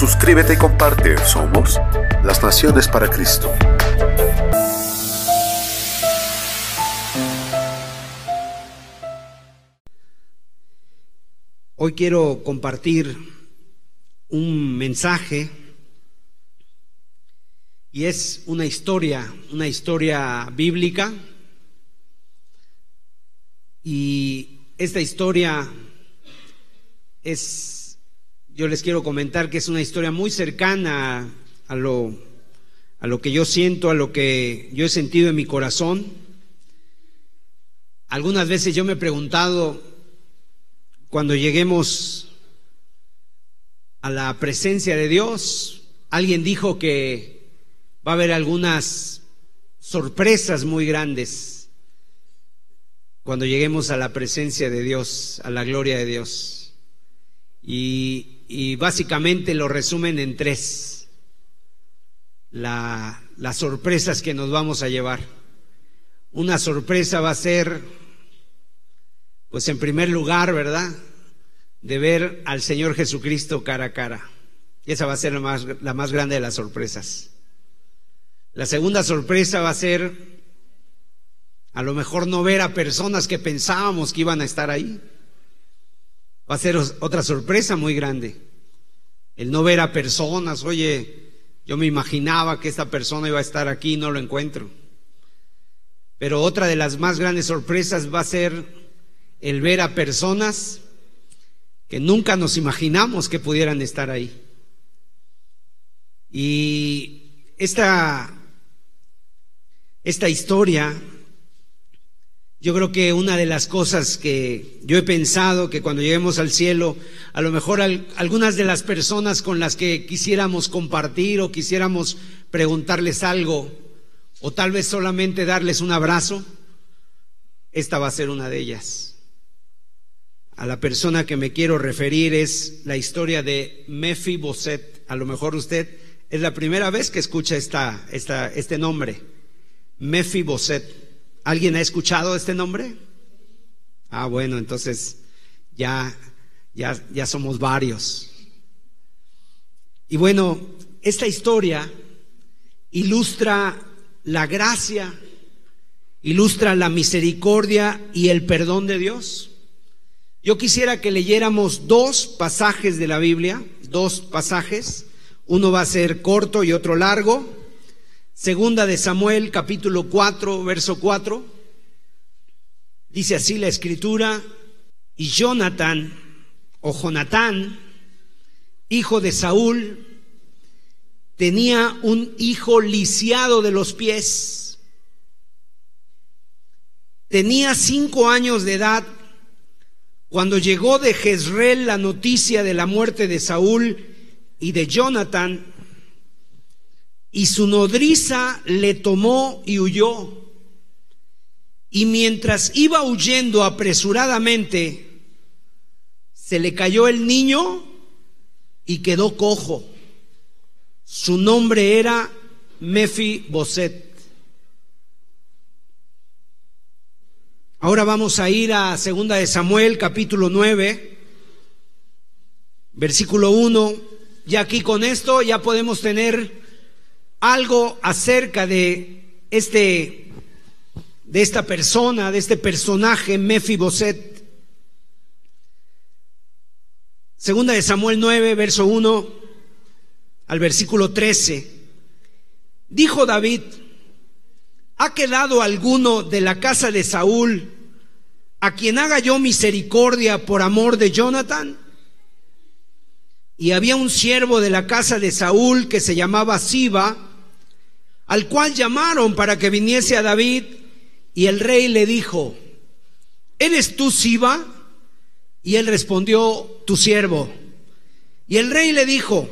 Suscríbete y comparte. Somos las Naciones para Cristo. Hoy quiero compartir un mensaje y es una historia, una historia bíblica. Y esta historia es, yo les quiero comentar que es una historia muy cercana a lo, lo que yo siento, a lo que yo he sentido en mi corazón. Algunas veces yo me he preguntado, cuando lleguemos a la presencia de Dios, alguien dijo que va a haber algunas sorpresas muy grandes cuando lleguemos a la presencia de Dios, a la gloria de Dios. Y, y básicamente lo resumen en tres, la, las sorpresas que nos vamos a llevar. Una sorpresa va a ser, pues en primer lugar, ¿verdad? De ver al Señor Jesucristo cara a cara. Y esa va a ser la más, la más grande de las sorpresas. La segunda sorpresa va a ser a lo mejor no ver a personas que pensábamos que iban a estar ahí. Va a ser otra sorpresa muy grande. El no ver a personas, oye, yo me imaginaba que esta persona iba a estar aquí y no lo encuentro. Pero otra de las más grandes sorpresas va a ser el ver a personas que nunca nos imaginamos que pudieran estar ahí. Y esta, esta historia, yo creo que una de las cosas que yo he pensado que cuando lleguemos al cielo, a lo mejor algunas de las personas con las que quisiéramos compartir o quisiéramos preguntarles algo, o tal vez solamente darles un abrazo, esta va a ser una de ellas. A la persona que me quiero referir es la historia de Mefi Boset. A lo mejor usted es la primera vez que escucha esta, este nombre, Mefi Boset. ¿Alguien ha escuchado este nombre? Ah, bueno, entonces ya, ya, ya somos varios. Y bueno, esta historia ilustra la gracia, ilustra la misericordia y el perdón de Dios. Yo quisiera que leyéramos dos pasajes de la Biblia, dos pasajes. Uno va a ser corto y otro largo. Segunda de Samuel, capítulo 4, verso 4. Dice así la escritura, y Jonathan, o Jonatán, hijo de Saúl, tenía un hijo lisiado de los pies. Tenía cinco años de edad cuando llegó de Jezreel la noticia de la muerte de Saúl y de Jonathan, y su nodriza le tomó y huyó. Y mientras iba huyendo apresuradamente, se le cayó el niño y quedó cojo. Su nombre era Mefi Boset. Ahora vamos a ir a Segunda de Samuel, capítulo 9, versículo 1. Y aquí con esto ya podemos tener algo acerca de este de esta persona, de este personaje Mefiboset. Segunda de Samuel 9, verso 1 al versículo 13. Dijo David, ¿ha quedado alguno de la casa de Saúl a quien haga yo misericordia por amor de Jonathan? Y había un siervo de la casa de Saúl que se llamaba Siba, al cual llamaron para que viniese a David, y el rey le dijo, ¿eres tú Siba? Y él respondió, tu siervo. Y el rey le dijo,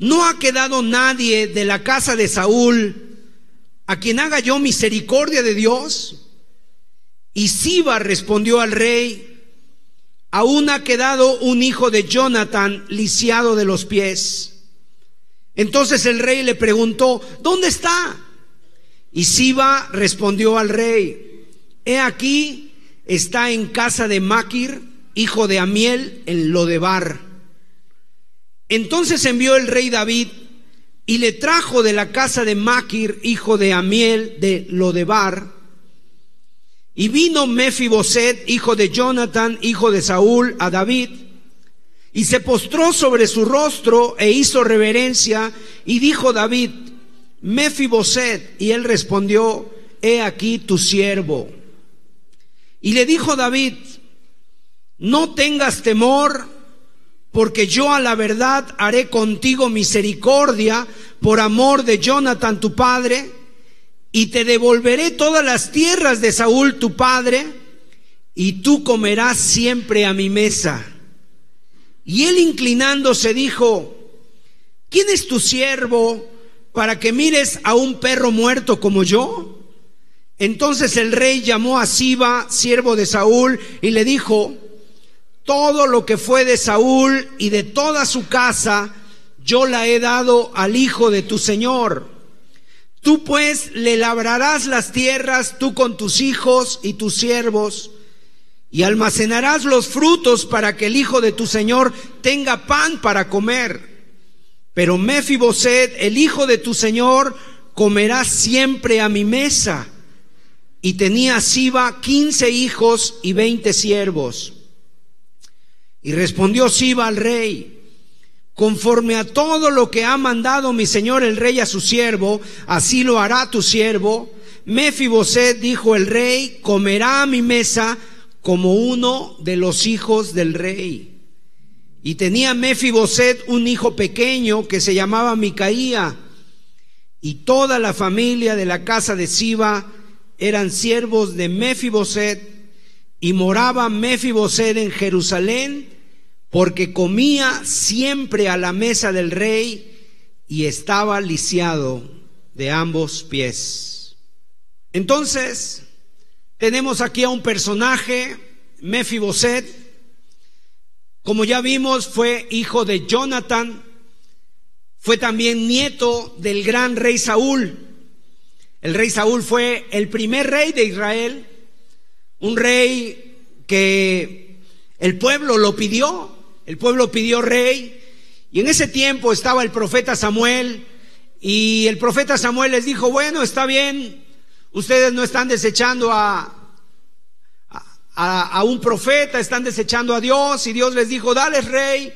no ha quedado nadie de la casa de Saúl a quien haga yo misericordia de Dios. Y Siba respondió al rey, aún ha quedado un hijo de Jonathan lisiado de los pies. Entonces el rey le preguntó, ¿dónde está? Y Siba respondió al rey, he aquí, está en casa de Maquir, hijo de Amiel, en Lodebar. Entonces envió el rey David y le trajo de la casa de Maquir, hijo de Amiel, de Lodebar. Y vino Mefiboset, hijo de Jonathan, hijo de Saúl, a David. Y se postró sobre su rostro e hizo reverencia. Y dijo David, Mefiboset. Y él respondió, he aquí tu siervo. Y le dijo David, no tengas temor porque yo a la verdad haré contigo misericordia por amor de Jonathan tu padre, y te devolveré todas las tierras de Saúl tu padre, y tú comerás siempre a mi mesa. Y él inclinándose dijo, ¿quién es tu siervo para que mires a un perro muerto como yo? Entonces el rey llamó a Siba, siervo de Saúl, y le dijo, todo lo que fue de Saúl y de toda su casa, yo la he dado al hijo de tu Señor. Tú pues le labrarás las tierras, tú con tus hijos y tus siervos, y almacenarás los frutos para que el hijo de tu Señor tenga pan para comer. Pero Mefiboset, el hijo de tu Señor, comerá siempre a mi mesa. Y tenía Siba quince hijos y veinte siervos. Y respondió Siba al rey, conforme a todo lo que ha mandado mi señor el rey a su siervo, así lo hará tu siervo. Mefiboset, dijo el rey, comerá a mi mesa como uno de los hijos del rey. Y tenía Mefiboset un hijo pequeño que se llamaba Micaía, y toda la familia de la casa de Siba eran siervos de Mefiboset y moraba Mefiboset en Jerusalén, porque comía siempre a la mesa del rey y estaba lisiado de ambos pies. Entonces, tenemos aquí a un personaje, Mefiboset, como ya vimos, fue hijo de Jonathan, fue también nieto del gran rey Saúl. El rey Saúl fue el primer rey de Israel un rey que el pueblo lo pidió, el pueblo pidió rey, y en ese tiempo estaba el profeta Samuel, y el profeta Samuel les dijo, bueno, está bien, ustedes no están desechando a, a, un profeta, están desechando a Dios, y Dios les dijo, dale rey,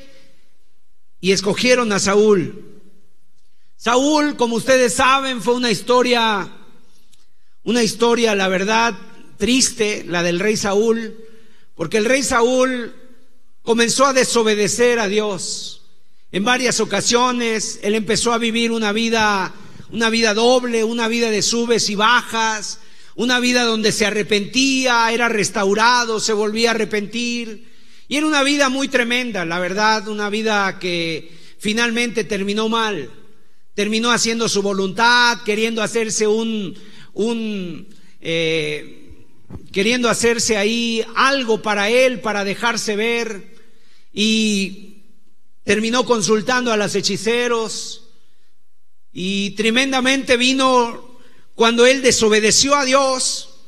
y escogieron a Saúl. Saúl, como ustedes saben, fue una historia, una historia, la verdad, triste, la del rey Saúl, porque el rey Saúl comenzó a desobedecer a Dios. En varias ocasiones él empezó a vivir una vida, una vida doble, una vida de subes y bajas, una vida donde se arrepentía, era restaurado, se volvía a arrepentir. Y era una vida muy tremenda, la verdad, una vida que finalmente terminó mal. Terminó haciendo su voluntad, queriendo hacerse un, un eh, queriendo hacerse ahí algo para él, para dejarse ver, y terminó consultando a los hechiceros, y tremendamente vino cuando él desobedeció a Dios,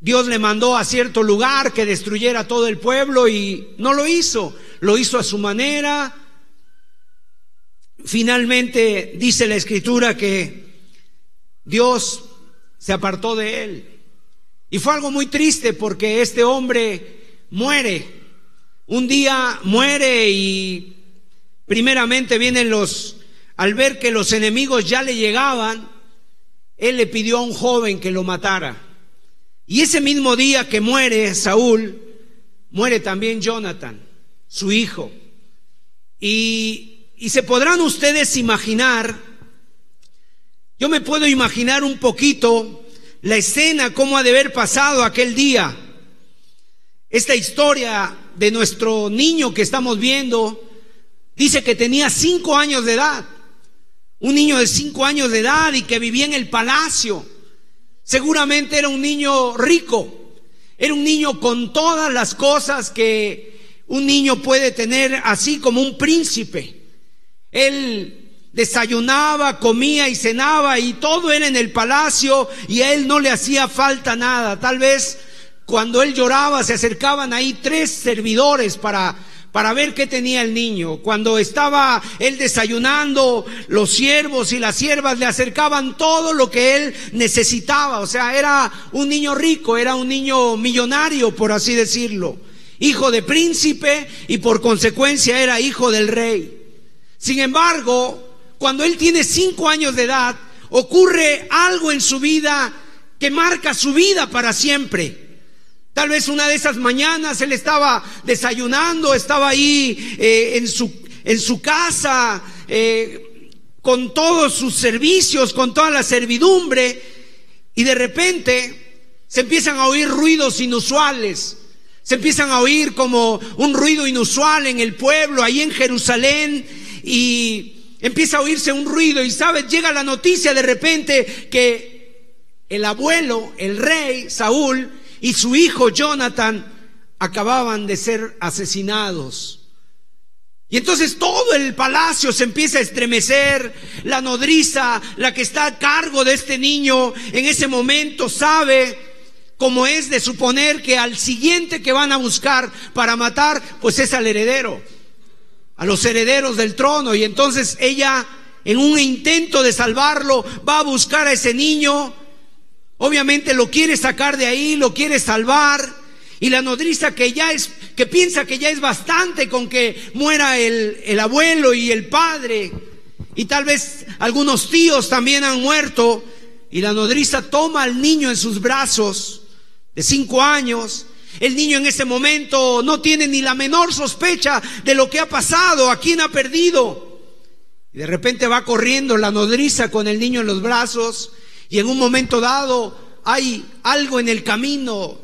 Dios le mandó a cierto lugar que destruyera todo el pueblo y no lo hizo, lo hizo a su manera. Finalmente dice la escritura que Dios se apartó de él. Y fue algo muy triste porque este hombre muere. Un día muere y primeramente vienen los, al ver que los enemigos ya le llegaban, él le pidió a un joven que lo matara. Y ese mismo día que muere Saúl, muere también Jonathan, su hijo. Y, y se podrán ustedes imaginar, yo me puedo imaginar un poquito la escena, cómo ha de haber pasado aquel día. Esta historia de nuestro niño que estamos viendo, Dice que tenía cinco años de edad. Un niño de cinco años de edad y que vivía en el palacio. Seguramente era un niño rico. Era un niño con todas las cosas que un niño puede tener, así como un príncipe. Él desayunaba, comía y cenaba y todo era en el palacio y a él no le hacía falta nada. Tal vez cuando él lloraba se acercaban ahí tres servidores para para ver qué tenía el niño. Cuando estaba él desayunando, los siervos y las siervas le acercaban todo lo que él necesitaba. O sea, era un niño rico, era un niño millonario, por así decirlo. Hijo de príncipe y por consecuencia era hijo del rey. Sin embargo, cuando él tiene cinco años de edad, ocurre algo en su vida que marca su vida para siempre. Tal vez una de esas mañanas él estaba desayunando, estaba ahí eh, en, su, casa, eh, con todos sus servicios, con toda la servidumbre, y de repente se empiezan a oír ruidos inusuales. Se empiezan a oír como un ruido inusual en el pueblo, ahí en Jerusalén, y empieza a oírse un ruido y sabes, llega la noticia de repente que el abuelo, el rey Saúl y su hijo Jonathan acababan de ser asesinados. Y entonces todo el palacio se empieza a estremecer. La nodriza, la que está a cargo de este niño, en ese momento sabe cómo es de suponer que al siguiente que van a buscar para matar, pues es al heredero a los herederos del trono. Y entonces ella, en un intento de salvarlo, va a buscar a ese niño. Obviamente lo quiere sacar de ahí, lo quiere salvar. Y la nodriza que ya es, que piensa que ya es bastante con que muera el, el abuelo y el padre. Y tal vez algunos tíos también han muerto. Y la nodriza toma al niño en sus brazos de cinco años el niño en ese momento no tiene ni la menor sospecha de lo que ha pasado, a quién ha perdido. Y de repente va corriendo la nodriza con el niño en los brazos y en un momento dado hay algo en el camino,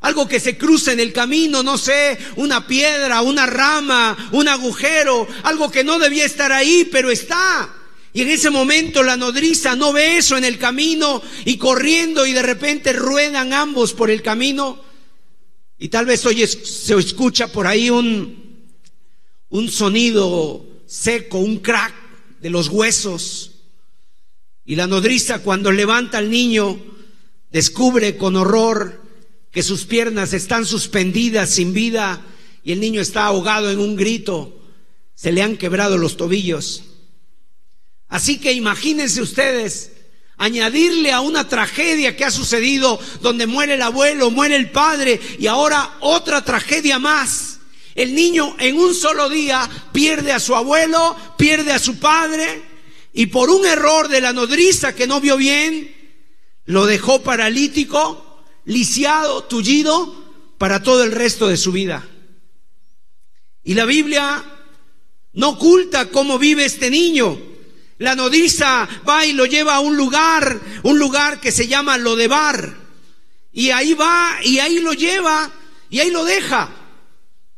algo que se cruza en el camino, no sé, una piedra, una rama, un agujero, algo que no debía estar ahí, pero está. Y en ese momento la nodriza no ve eso en el camino y corriendo y de repente ruedan ambos por el camino y tal vez hoy se escucha por ahí un, un sonido seco, un crack de los huesos. Y la nodriza cuando levanta al niño descubre con horror que sus piernas están suspendidas sin vida y el niño está ahogado en un grito. Se le han quebrado los tobillos. Así que imagínense ustedes añadirle a una tragedia que ha sucedido donde muere el abuelo, muere el padre y ahora otra tragedia más. El niño en un solo día pierde a su abuelo, pierde a su padre y por un error de la nodriza que no vio bien, lo dejó paralítico, lisiado, tullido para todo el resto de su vida. Y la Biblia no oculta cómo vive este niño. La nodriza va y lo lleva a un lugar, un lugar que se llama Lodebar. Y ahí va y ahí lo lleva y ahí lo deja,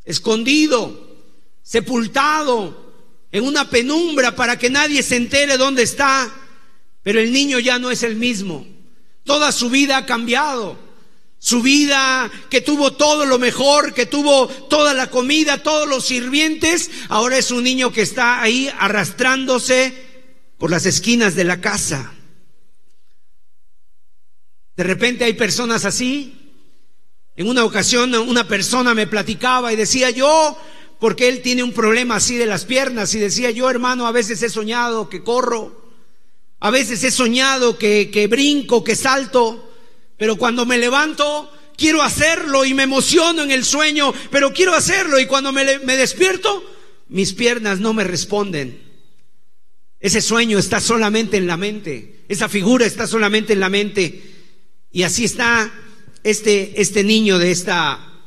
escondido, sepultado, en una penumbra para que nadie se entere dónde está. Pero el niño ya no es el mismo. Toda su vida ha cambiado. Su vida que tuvo todo lo mejor, que tuvo toda la comida, todos los sirvientes, ahora es un niño que está ahí arrastrándose por las esquinas de la casa. De repente hay personas así. En una ocasión una persona me platicaba y decía yo, porque él tiene un problema así de las piernas, y decía yo, hermano, a veces he soñado que corro, a veces he soñado que, que brinco, que salto, pero cuando me levanto quiero hacerlo y me emociono en el sueño, pero quiero hacerlo y cuando me, despierto, mis piernas no me responden. Ese sueño está solamente en la mente, esa figura está solamente en la mente. Y así está este, este niño de esta,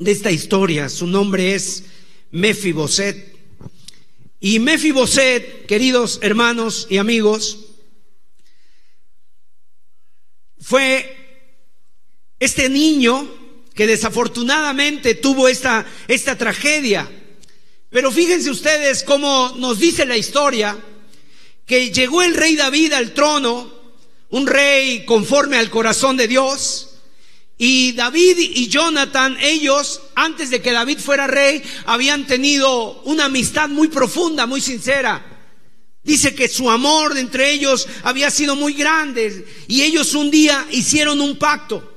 de esta historia. Su nombre es Mefiboset. Y Mefiboset, queridos hermanos y amigos, fue este niño que desafortunadamente tuvo esta, esta tragedia. Pero fíjense ustedes cómo nos dice la historia que llegó el rey David al trono, un rey conforme al corazón de Dios, y David y Jonathan, ellos, antes de que David fuera rey, habían tenido una amistad muy profunda, muy sincera. Dice que su amor entre ellos había sido muy grande y ellos un día hicieron un pacto.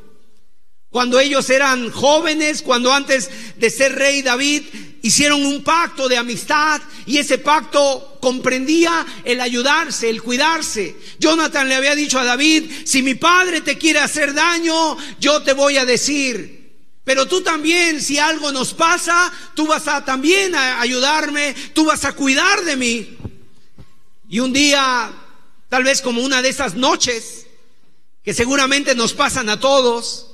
Cuando ellos eran jóvenes, cuando antes de ser rey David, hicieron un pacto de amistad y ese pacto comprendía el ayudarse, el cuidarse. Jonathan le había dicho a David, si mi padre te quiere hacer daño, yo te voy a decir. Pero tú también, si algo nos pasa, tú vas a también a ayudarme, tú vas a cuidar de mí. Y un día, tal vez como una de esas noches, que seguramente nos pasan a todos,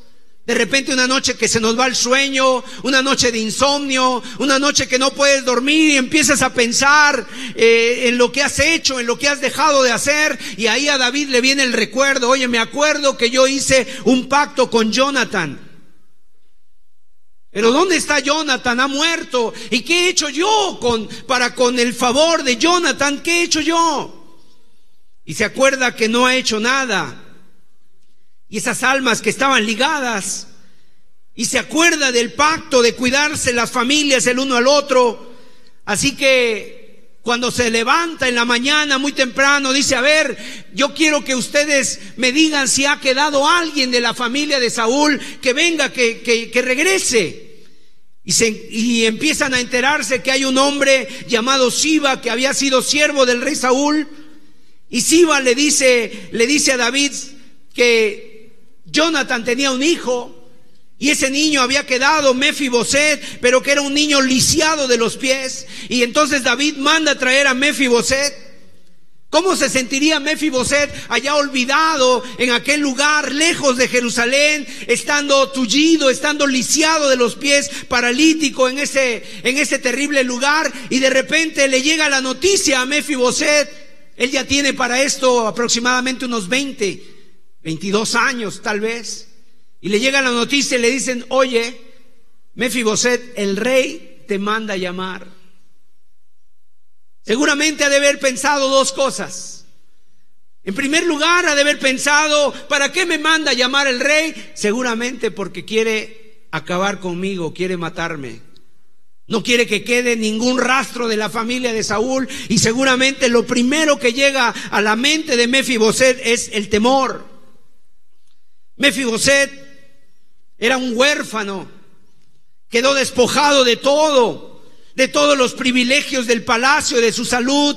de repente una noche que se nos va el sueño, una noche de insomnio, una noche que no puedes dormir y empiezas a pensar eh, en lo que has hecho, en lo que has dejado de hacer. Y ahí a David le viene el recuerdo, oye, me acuerdo que yo hice un pacto con Jonathan. Pero ¿dónde está Jonathan? Ha muerto. ¿Y qué he hecho yo con, para con el favor de Jonathan? ¿Qué he hecho yo? Y se acuerda que no ha hecho nada y esas almas que estaban ligadas. Y se acuerda del pacto de cuidarse las familias el uno al otro. Así que cuando se levanta en la mañana muy temprano, dice, a ver, yo quiero que ustedes me digan si ha quedado alguien de la familia de Saúl que venga, que, que, regrese. Y, se, y empiezan a enterarse que hay un hombre llamado Siba que había sido siervo del rey Saúl. Y Siba le dice, le dice a David que Jonathan tenía un hijo y ese niño había quedado Mefiboset, pero que era un niño lisiado de los pies. Y entonces David manda a traer a Mefiboset. ¿Cómo se sentiría Mefiboset allá olvidado en aquel lugar, lejos de Jerusalén, estando tullido, estando lisiado de los pies, paralítico en ese, en ese terrible lugar? Y de repente le llega la noticia a Mefiboset. Él ya tiene para esto aproximadamente unos 20 22 años tal vez, y le llega la noticia y le dicen, oye, Mefiboset, el rey te manda a llamar. Seguramente ha de haber pensado dos cosas. En primer lugar, ha de haber pensado, ¿para qué me manda llamar el rey? Seguramente porque quiere acabar conmigo, quiere matarme. No quiere que quede ningún rastro de la familia de Saúl y seguramente lo primero que llega a la mente de Mefiboset es el temor. Mefiboset era un huérfano, quedó despojado de todo, de todos los privilegios del palacio, de su salud.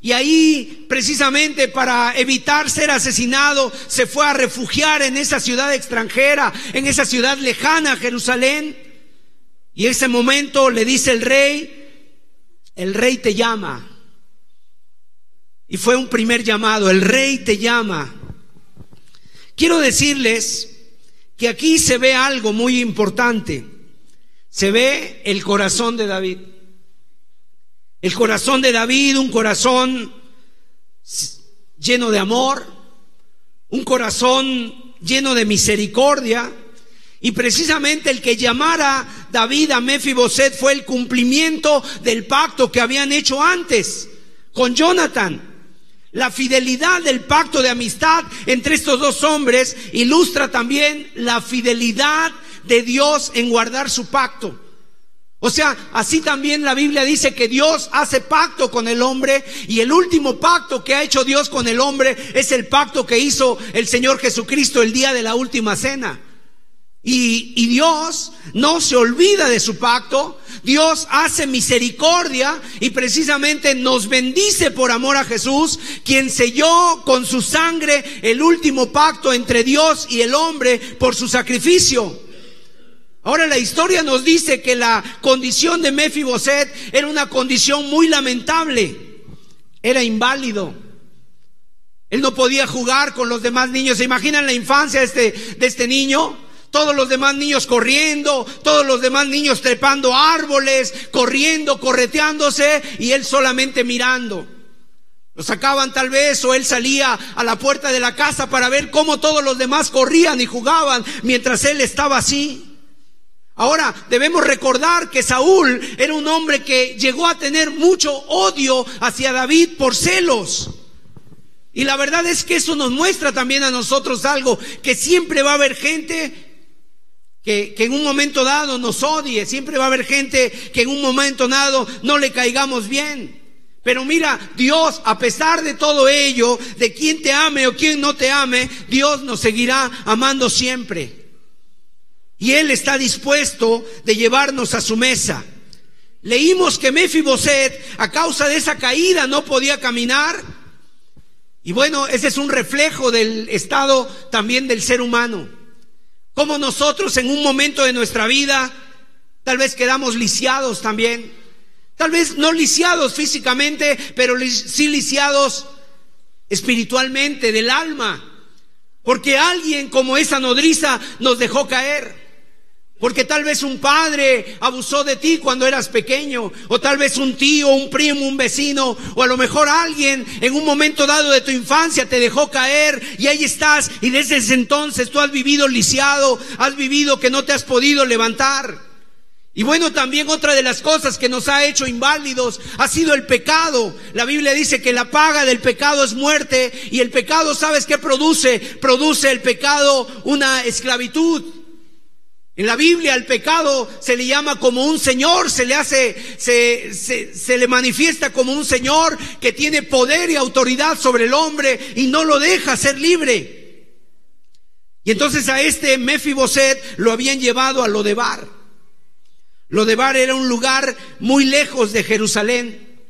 Y ahí, precisamente para evitar ser asesinado, se fue a refugiar en esa ciudad extranjera, en esa ciudad lejana, Jerusalén. Y ese momento le dice el rey, el rey te llama. Y fue un primer llamado, el rey te llama. Quiero decirles que aquí se ve algo muy importante. Se ve el corazón de David. El corazón de David, un corazón lleno de amor, un corazón lleno de misericordia. Y precisamente el que llamara David a Mefiboset fue el cumplimiento del pacto que habían hecho antes con Jonathan. La fidelidad del pacto de amistad entre estos dos hombres ilustra también la fidelidad de Dios en guardar su pacto. O sea, así también la Biblia dice que Dios hace pacto con el hombre y el último pacto que ha hecho Dios con el hombre es el pacto que hizo el Señor Jesucristo el día de la última cena. Y, Dios no se olvida de su pacto, Dios hace misericordia y precisamente nos bendice por amor a Jesús, quien selló con su sangre el último pacto entre Dios y el hombre por su sacrificio. Ahora la historia nos dice que la condición de Mefiboset era una condición muy lamentable. Era inválido. Él no podía jugar con los demás niños. ¿Se imaginan la infancia de este, de este niño? Todos los demás niños corriendo, todos los demás niños trepando árboles, corriendo, correteándose y él solamente mirando. Lo sacaban tal vez o él salía a la puerta de la casa para ver cómo todos los demás corrían y jugaban mientras él estaba así. Ahora, debemos recordar que Saúl era un hombre que llegó a tener mucho odio hacia David por celos. Y la verdad es que eso nos muestra también a nosotros algo, que siempre va a haber gente que, que, en un momento dado nos odie, siempre va a haber gente que en un momento dado no le caigamos bien. Pero mira, Dios, a pesar de todo ello, de quien te ame o quien no te ame, Dios nos seguirá amando siempre. Y Él está dispuesto de llevarnos a su mesa. Leímos que Mefiboset, a causa de esa caída, no podía caminar. Y bueno, ese es un reflejo del estado también del ser humano. Como nosotros en un momento de nuestra vida, tal vez quedamos lisiados también. Tal vez no lisiados físicamente, pero sí lisiados espiritualmente, del alma. Porque alguien como esa nodriza nos dejó caer. Porque tal vez un padre abusó de ti cuando eras pequeño, o tal vez un tío, un primo, un vecino, o a lo mejor alguien en un momento dado de tu infancia te dejó caer y ahí estás y desde ese entonces tú has vivido lisiado, has vivido que no te has podido levantar. Y bueno, también otra de las cosas que nos ha hecho inválidos ha sido el pecado. La Biblia dice que la paga del pecado es muerte y el pecado, ¿sabes qué produce? Produce el pecado una esclavitud. En la Biblia el pecado se le llama como un Señor, se le hace, se, se, le manifiesta como un Señor que tiene poder y autoridad sobre el hombre y no lo deja ser libre. Y entonces a este Mefiboset lo habían llevado a Lodebar. Lodebar era un lugar muy lejos de Jerusalén.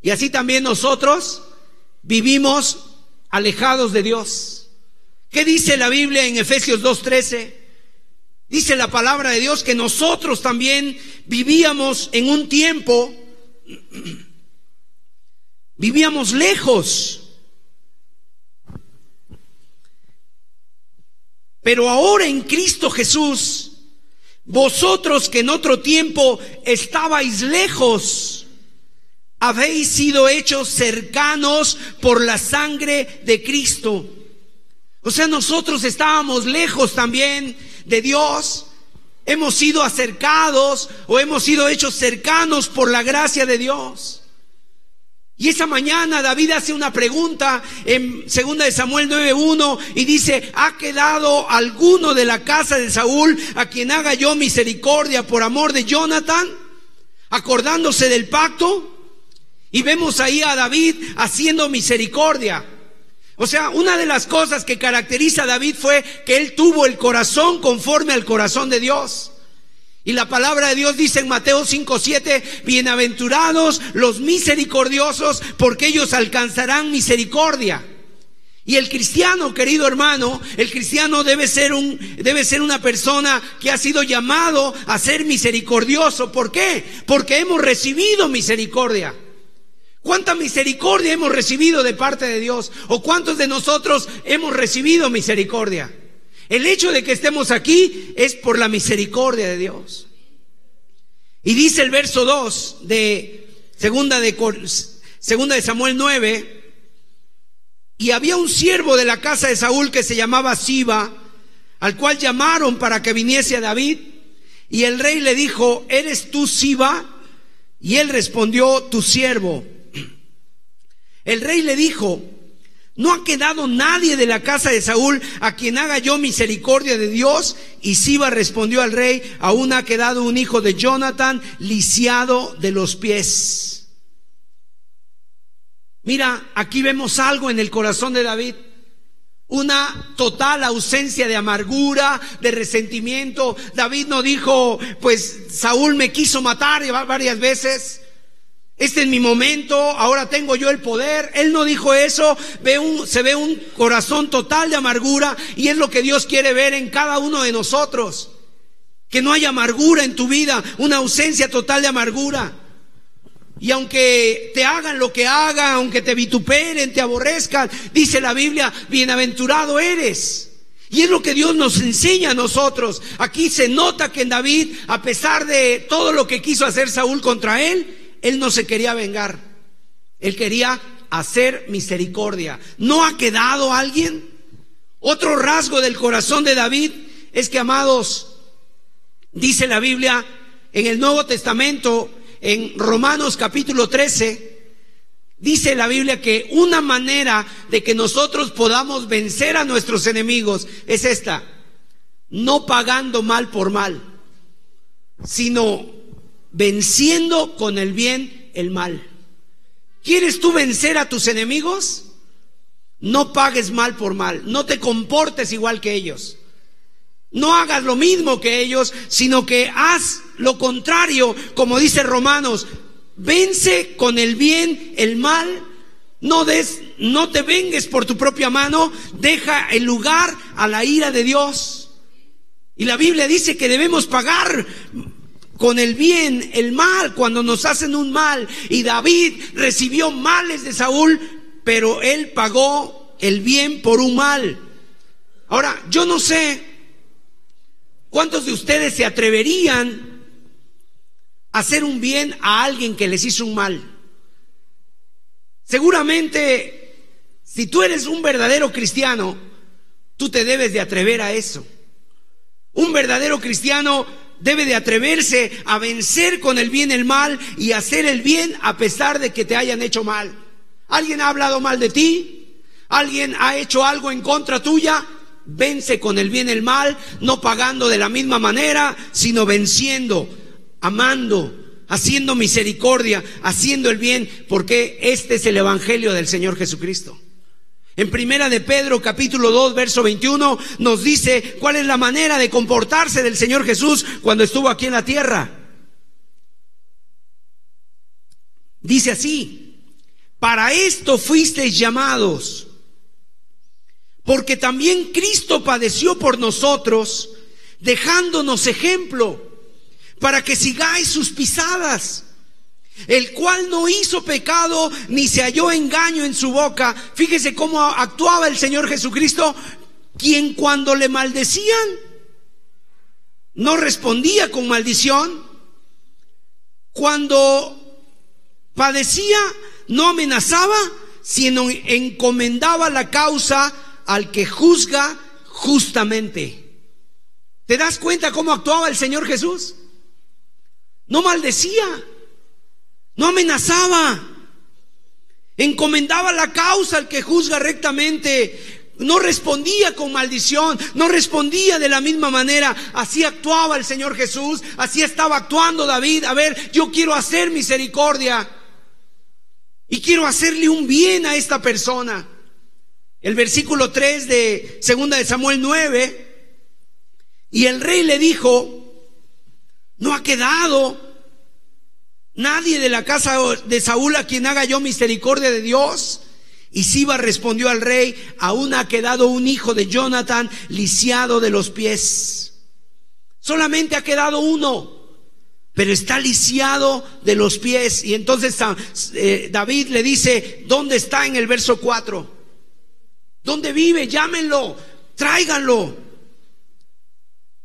Y así también nosotros vivimos alejados de Dios. ¿Qué dice la Biblia en Efesios 2.13? Dice la palabra de Dios que nosotros también vivíamos en un tiempo, vivíamos lejos. Pero ahora en Cristo Jesús, vosotros que en otro tiempo estabais lejos, habéis sido hechos cercanos por la sangre de Cristo. O sea, nosotros estábamos lejos también de Dios, hemos sido acercados o hemos sido hechos cercanos por la gracia de Dios. Y esa mañana David hace una pregunta en 2 de Samuel 9:1 y dice, ¿ha quedado alguno de la casa de Saúl a quien haga yo misericordia por amor de Jonathan? Acordándose del pacto. Y vemos ahí a David haciendo misericordia. O sea, una de las cosas que caracteriza a David fue que él tuvo el corazón conforme al corazón de Dios. Y la palabra de Dios dice en Mateo 5:7, bienaventurados los misericordiosos, porque ellos alcanzarán misericordia. Y el cristiano, querido hermano, el cristiano debe ser un debe ser una persona que ha sido llamado a ser misericordioso. ¿Por qué? Porque hemos recibido misericordia. ¿Cuánta misericordia hemos recibido de parte de Dios? ¿O cuántos de nosotros hemos recibido misericordia? El hecho de que estemos aquí es por la misericordia de Dios. Y dice el verso 2 de segunda de, segunda de Samuel 9, y había un siervo de la casa de Saúl que se llamaba Siba, al cual llamaron para que viniese a David, y el rey le dijo, ¿eres tú Siba? Y él respondió, tu siervo. El rey le dijo, no ha quedado nadie de la casa de Saúl a quien haga yo misericordia de Dios. Y Siba respondió al rey, aún ha quedado un hijo de Jonathan lisiado de los pies. Mira, aquí vemos algo en el corazón de David. Una total ausencia de amargura, de resentimiento. David no dijo, pues Saúl me quiso matar varias veces. Este es mi momento, ahora tengo yo el poder. Él no dijo eso, ve un, se ve un corazón total de amargura y es lo que Dios quiere ver en cada uno de nosotros. Que no haya amargura en tu vida, una ausencia total de amargura. Y aunque te hagan lo que hagan, aunque te vituperen, te aborrezcan, dice la Biblia, bienaventurado eres. Y es lo que Dios nos enseña a nosotros. Aquí se nota que en David, a pesar de todo lo que quiso hacer Saúl contra él, él no se quería vengar, él quería hacer misericordia. ¿No ha quedado alguien? Otro rasgo del corazón de David es que, amados, Dice la Biblia en el Nuevo Testamento, en Romanos capítulo 13, dice la Biblia que una manera de que nosotros podamos vencer a nuestros enemigos es esta, no pagando mal por mal, sino venciendo con el bien el mal. ¿Quieres tú vencer a tus enemigos? No pagues mal por mal, no te comportes igual que ellos. No hagas lo mismo que ellos, sino que haz lo contrario, como dice Romanos, vence con el bien el mal, no des, no te vengues por tu propia mano, deja el lugar a la ira de Dios. Y la Biblia dice que debemos pagar con el bien el mal cuando nos hacen un mal. Y David recibió males de Saúl, pero él pagó el bien por un mal. Ahora, yo no sé cuántos de ustedes se atreverían a hacer un bien a alguien que les hizo un mal. Seguramente, si tú eres un verdadero cristiano, tú te debes de atrever a eso. Un verdadero cristiano debe de atreverse a vencer con el bien el mal y hacer el bien a pesar de que te hayan hecho mal. ¿Alguien ha hablado mal de ti? ¿Alguien ha hecho algo en contra tuya? Vence con el bien el mal, no pagando de la misma manera, sino venciendo, amando, haciendo misericordia, haciendo el bien, porque este es el Evangelio del Señor Jesucristo. En primera de Pedro capítulo 2 verso 21 nos dice cuál es la manera de comportarse del Señor Jesús cuando estuvo aquí en la tierra. Dice así, para esto fuisteis llamados, porque también Cristo padeció por nosotros, dejándonos ejemplo, para que sigáis sus pisadas el cual no hizo pecado ni se halló engaño en su boca. Fíjese cómo actuaba el Señor Jesucristo, quien cuando le maldecían no respondía con maldición, cuando padecía no amenazaba, sino encomendaba la causa al que juzga justamente. ¿Te das cuenta cómo actuaba el Señor Jesús? No maldecía, no amenazaba, encomendaba la causa al que juzga rectamente, no respondía con maldición, no respondía de la misma manera. Así actuaba el Señor Jesús, así estaba actuando David. A ver, yo quiero hacer misericordia y quiero hacerle un bien a esta persona. El versículo 3 de segunda de Samuel 9, y el rey le dijo, no ha quedado Nadie de la casa de Saúl a quien haga yo misericordia de Dios. Y Siba respondió al rey, aún ha quedado un hijo de Jonathan lisiado de los pies. Solamente ha quedado uno, pero está lisiado de los pies. Y entonces eh, David le dice, ¿dónde está en el verso 4? ¿Dónde vive? Llámenlo, tráiganlo.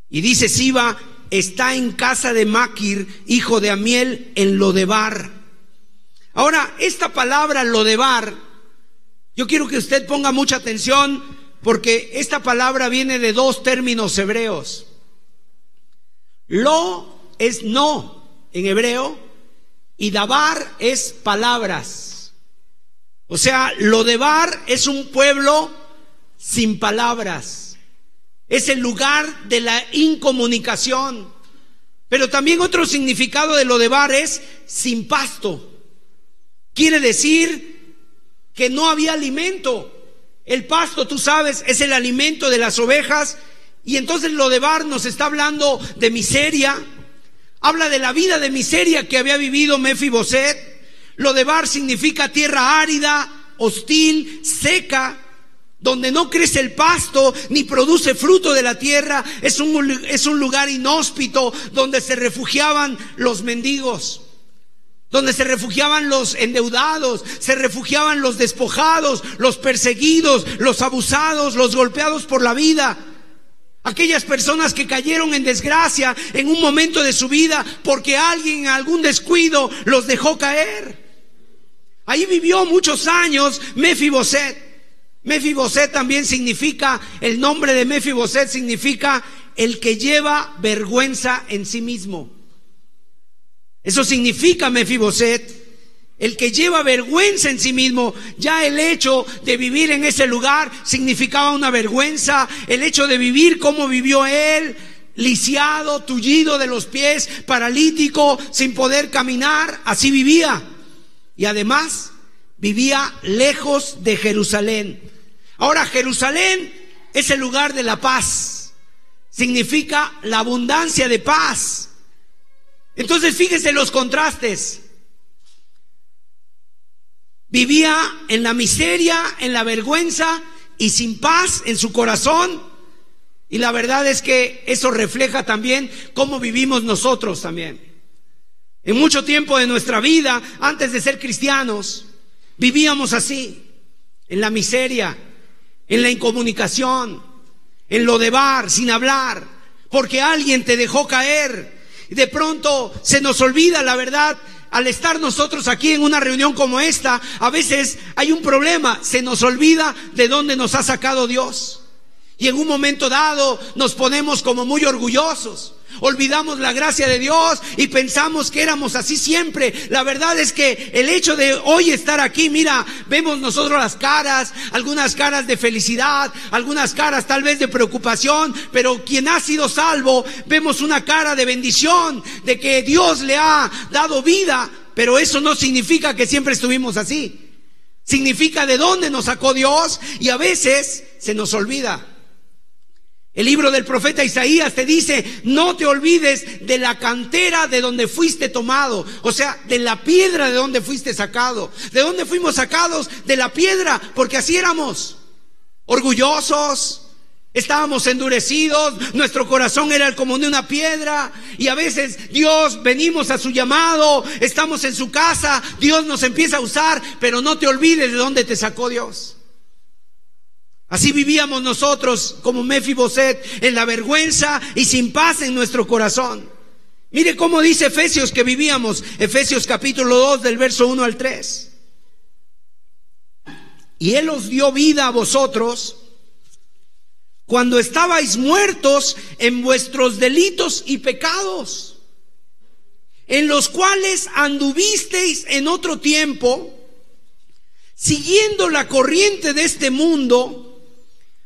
Y dice Siba, está en casa de Maquir, hijo de Amiel, en Lodebar. Ahora, esta palabra Lodebar, yo quiero que usted ponga mucha atención porque esta palabra viene de dos términos hebreos. Lo es no en hebreo y dabar es palabras. O sea, Lodebar es un pueblo sin palabras. Es el lugar de la incomunicación. Pero también otro significado de lo de bar es sin pasto. Quiere decir que no había alimento. El pasto, tú sabes, es el alimento de las ovejas. Y entonces lo de bar nos está hablando de miseria. Habla de la vida de miseria que había vivido Mefiboset. Lo de bar significa tierra árida, hostil, seca, donde no crece el pasto ni produce fruto de la tierra, es un, es un lugar inhóspito donde se refugiaban los mendigos, donde se refugiaban los endeudados, se refugiaban los despojados, los perseguidos, los abusados, los golpeados por la vida. Aquellas personas que cayeron en desgracia en un momento de su vida porque alguien en algún descuido los dejó caer. Ahí vivió muchos años Mefiboset. Mefiboset también significa, el nombre de Mefiboset significa el que lleva vergüenza en sí mismo. Eso significa Mefiboset, el que lleva vergüenza en sí mismo. Ya el hecho de vivir en ese lugar significaba una vergüenza. El hecho de vivir como vivió él, lisiado, tullido de los pies, paralítico, sin poder caminar, así vivía. Y además vivía lejos de Jerusalén. Ahora Jerusalén es el lugar de la paz. Significa la abundancia de paz. Entonces fíjese los contrastes. Vivía en la miseria, en la vergüenza y sin paz en su corazón. Y la verdad es que eso refleja también cómo vivimos nosotros también. En mucho tiempo de nuestra vida, antes de ser cristianos, vivíamos así, en la miseria, en la incomunicación, en lo de bar, sin hablar, porque alguien te dejó caer. Y de pronto se nos olvida la verdad. Al estar nosotros aquí en una reunión como esta, a veces hay un problema, se nos olvida de dónde nos ha sacado Dios. Y en un momento dado nos ponemos como muy orgullosos. Olvidamos la gracia de Dios y pensamos que éramos así siempre. La verdad es que el hecho de hoy estar aquí, mira, vemos nosotros las caras, algunas caras de felicidad, algunas caras tal vez de preocupación, pero quien ha sido salvo, vemos una cara de bendición, de que Dios le ha dado vida, pero eso no significa que siempre estuvimos así. Significa de dónde nos sacó Dios y a veces se nos olvida. El libro del profeta Isaías te dice, no te olvides de la cantera de donde fuiste tomado, o sea, de la piedra de donde fuiste sacado. ¿De dónde fuimos sacados? De la piedra, porque así éramos, orgullosos, estábamos endurecidos, nuestro corazón era como de una piedra y a veces Dios venimos a su llamado, estamos en su casa, Dios nos empieza a usar, pero no te olvides de dónde te sacó Dios. Así vivíamos nosotros como Mefiboset en la vergüenza y sin paz en nuestro corazón. Mire cómo dice Efesios que vivíamos, Efesios capítulo 2 del verso 1 al 3. Y Él os dio vida a vosotros cuando estabais muertos en vuestros delitos y pecados, en los cuales anduvisteis en otro tiempo, siguiendo la corriente de este mundo,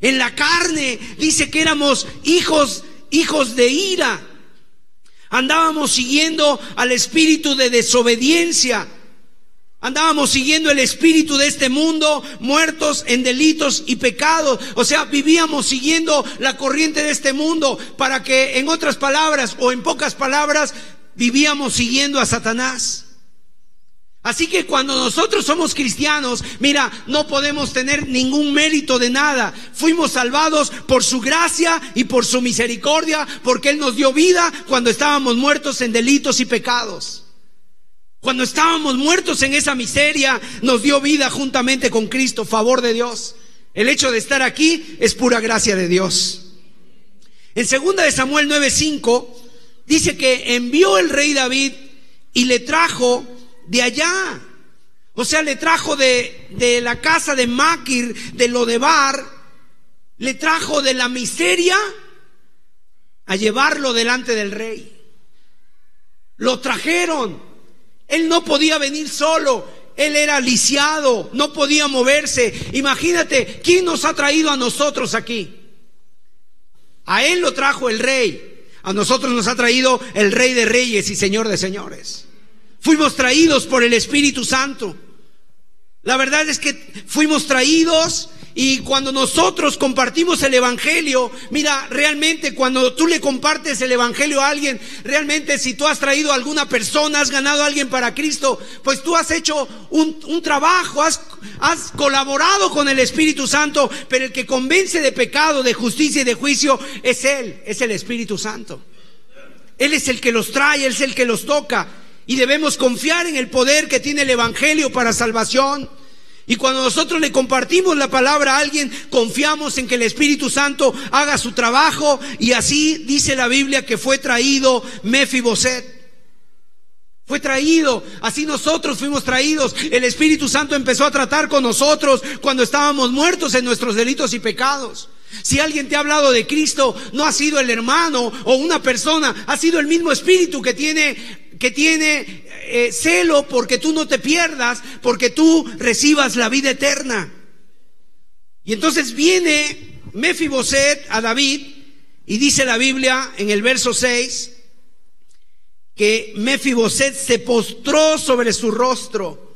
En la carne dice que éramos hijos, hijos de ira. Andábamos siguiendo al espíritu de desobediencia. Andábamos siguiendo el espíritu de este mundo, muertos en delitos y pecados. O sea, vivíamos siguiendo la corriente de este mundo para que, en otras palabras o en pocas palabras, vivíamos siguiendo a Satanás. Así que cuando nosotros somos cristianos, mira, no podemos tener ningún mérito de nada. Fuimos salvados por su gracia y por su misericordia, porque Él nos dio vida cuando estábamos muertos en delitos y pecados. Cuando estábamos muertos en esa miseria, nos dio vida juntamente con Cristo, favor de Dios. El hecho de estar aquí es pura gracia de Dios. En segunda de Samuel 9:5 dice que envió el rey David y le trajo de allá. O sea, le trajo de, de la casa de Maquir, de Lodebar, le trajo de la miseria a llevarlo delante del rey. Lo trajeron. Él no podía venir solo. Él era lisiado, no podía moverse. Imagínate, ¿quién nos ha traído a nosotros aquí? A él lo trajo el rey. A nosotros nos ha traído el rey de reyes y señor de señores. Fuimos traídos por el Espíritu Santo. La verdad es que fuimos traídos y cuando nosotros compartimos el Evangelio, mira, realmente cuando tú le compartes el Evangelio a alguien, realmente si tú has traído a alguna persona, has ganado a alguien para Cristo, pues tú has hecho un, trabajo, has colaborado con el Espíritu Santo, pero el que convence de pecado, de justicia y de juicio es Él, es el Espíritu Santo. Él es el que los trae, Él es el que los toca. Y debemos confiar en el poder que tiene el Evangelio para salvación. Y cuando nosotros le compartimos la palabra a alguien, confiamos en que el Espíritu Santo haga su trabajo. Y así dice la Biblia que fue traído Mefiboset. Fue traído, así nosotros fuimos traídos. El Espíritu Santo empezó a tratar con nosotros cuando estábamos muertos en nuestros delitos y pecados. Si alguien te ha hablado de Cristo, no ha sido el hermano o una persona, ha sido el mismo Espíritu que tiene, que tiene eh, celo porque tú no te pierdas, porque tú recibas la vida eterna. Y entonces viene Mefiboset a David y dice la Biblia en el verso 6, que Mefiboset se postró sobre su rostro